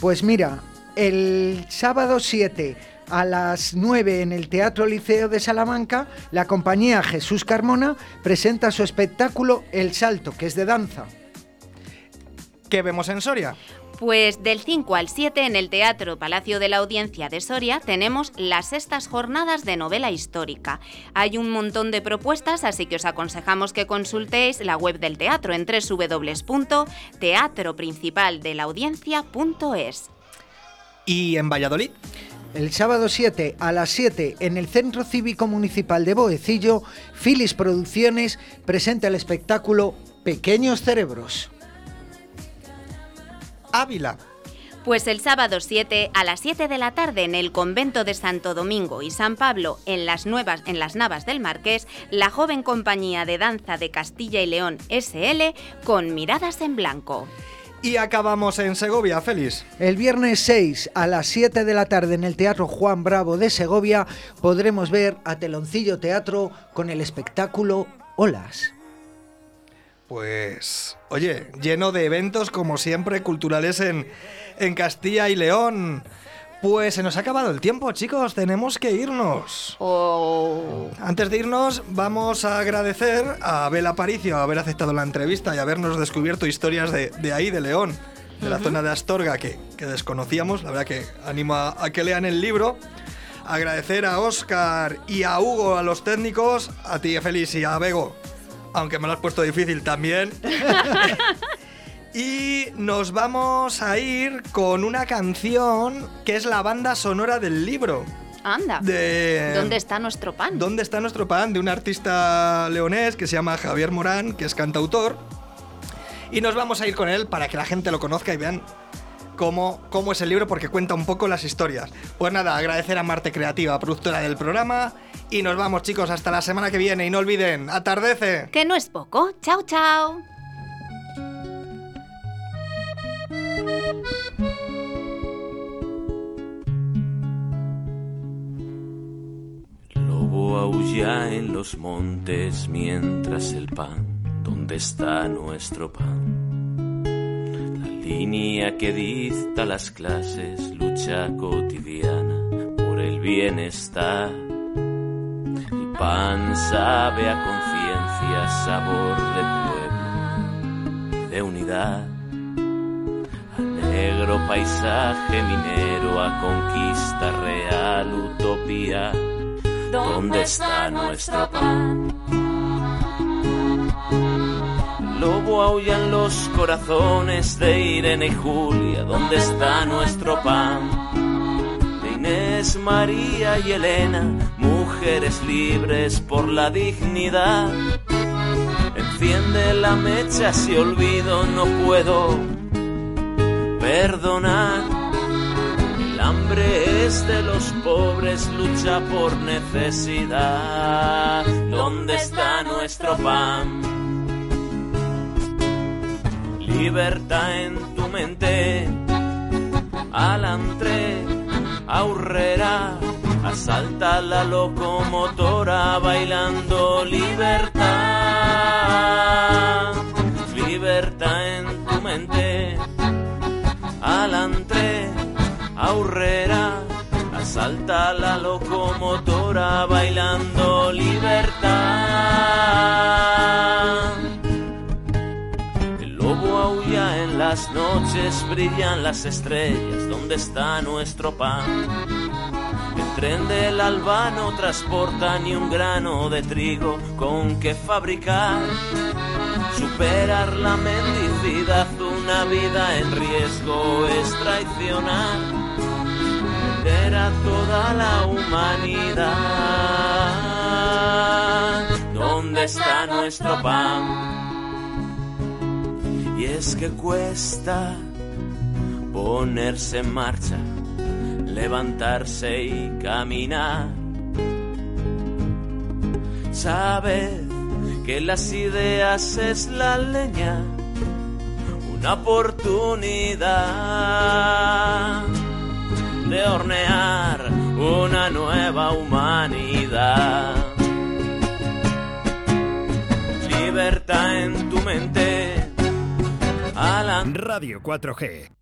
[SPEAKER 4] pues mira, el sábado 7 a las 9 en el Teatro Liceo de Salamanca, la compañía Jesús Carmona presenta su espectáculo El Salto, que es de danza.
[SPEAKER 2] ¿Qué vemos en Soria?
[SPEAKER 3] Pues del 5 al 7 en el Teatro Palacio de la Audiencia de Soria tenemos las sextas jornadas de novela histórica. Hay un montón de propuestas, así que os aconsejamos que consultéis la web del teatro en www.teatroprincipaldelaudiencia.es.
[SPEAKER 2] ¿Y en Valladolid?
[SPEAKER 4] El sábado 7 a las 7 en el Centro Cívico Municipal de Boecillo, Filis Producciones presenta el espectáculo Pequeños Cerebros.
[SPEAKER 2] Ávila.
[SPEAKER 3] Pues el sábado 7 a las 7 de la tarde en el convento de Santo Domingo y San Pablo en las nuevas en las Navas del Marqués, la joven compañía de danza de Castilla y León SL con miradas en blanco.
[SPEAKER 2] Y acabamos en Segovia, Félix.
[SPEAKER 4] El viernes 6 a las 7 de la tarde en el Teatro Juan Bravo de Segovia podremos ver a Teloncillo Teatro con el espectáculo Olas.
[SPEAKER 2] Pues, oye, lleno de eventos como siempre culturales en, en Castilla y León. Pues se nos ha acabado el tiempo, chicos, tenemos que irnos.
[SPEAKER 3] Oh.
[SPEAKER 2] Antes de irnos, vamos a agradecer a Abel Aparicio haber aceptado la entrevista y habernos descubierto historias de, de ahí, de León, de la zona de Astorga, que, que desconocíamos. La verdad que animo a, a que lean el libro. Agradecer a Oscar y a Hugo, a los técnicos, a ti, Félix, y a Bego, aunque me lo has puesto difícil también. (laughs) y nos vamos a ir con una canción que es la banda sonora del libro.
[SPEAKER 3] Anda.
[SPEAKER 2] De...
[SPEAKER 3] ¿Dónde está nuestro pan?
[SPEAKER 2] ¿Dónde está nuestro pan? De un artista leonés que se llama Javier Morán, que es cantautor. Y nos vamos a ir con él para que la gente lo conozca y vean cómo, cómo es el libro, porque cuenta un poco las historias. Pues nada, agradecer a Marte Creativa, productora del programa. Y nos vamos, chicos, hasta la semana que viene. Y no olviden, atardece.
[SPEAKER 3] Que no es poco. Chao, chao.
[SPEAKER 10] Lobo aúlla en los montes mientras el pan, ¿dónde está nuestro pan? La línea que dicta las clases, lucha cotidiana por el bienestar. Pan sabe a conciencia, sabor de pueblo de unidad. A negro paisaje minero, a conquista real, utopía. ¿Dónde está nuestro pan? Lobo aullan los corazones de Irene y Julia. ¿Dónde está nuestro pan? De Inés, María y Elena, mujeres libres por la dignidad. Enciende la mecha si olvido, no puedo perdonar. El hambre es de los pobres, lucha por necesidad. ¿Dónde está nuestro pan? Libertad en tu mente, alantre, aurrera, asalta la locomotora bailando libertad, libertad en tu mente, alantre, aurrera, asalta la locomotora bailando libertad. El lobo aulla en las noches, brillan las estrellas, ¿dónde está nuestro pan? El tren del alba no transporta ni un grano de trigo con que fabricar. Superar la mendicidad, una vida en riesgo es traicionar. Vender a toda la humanidad. ¿Dónde está nuestro pan? Y es que cuesta ponerse en marcha, levantarse y caminar. Sabed que las ideas es la leña, una oportunidad de hornear una nueva humanidad. Libertad en tu mente. Alan.
[SPEAKER 11] Radio 4G.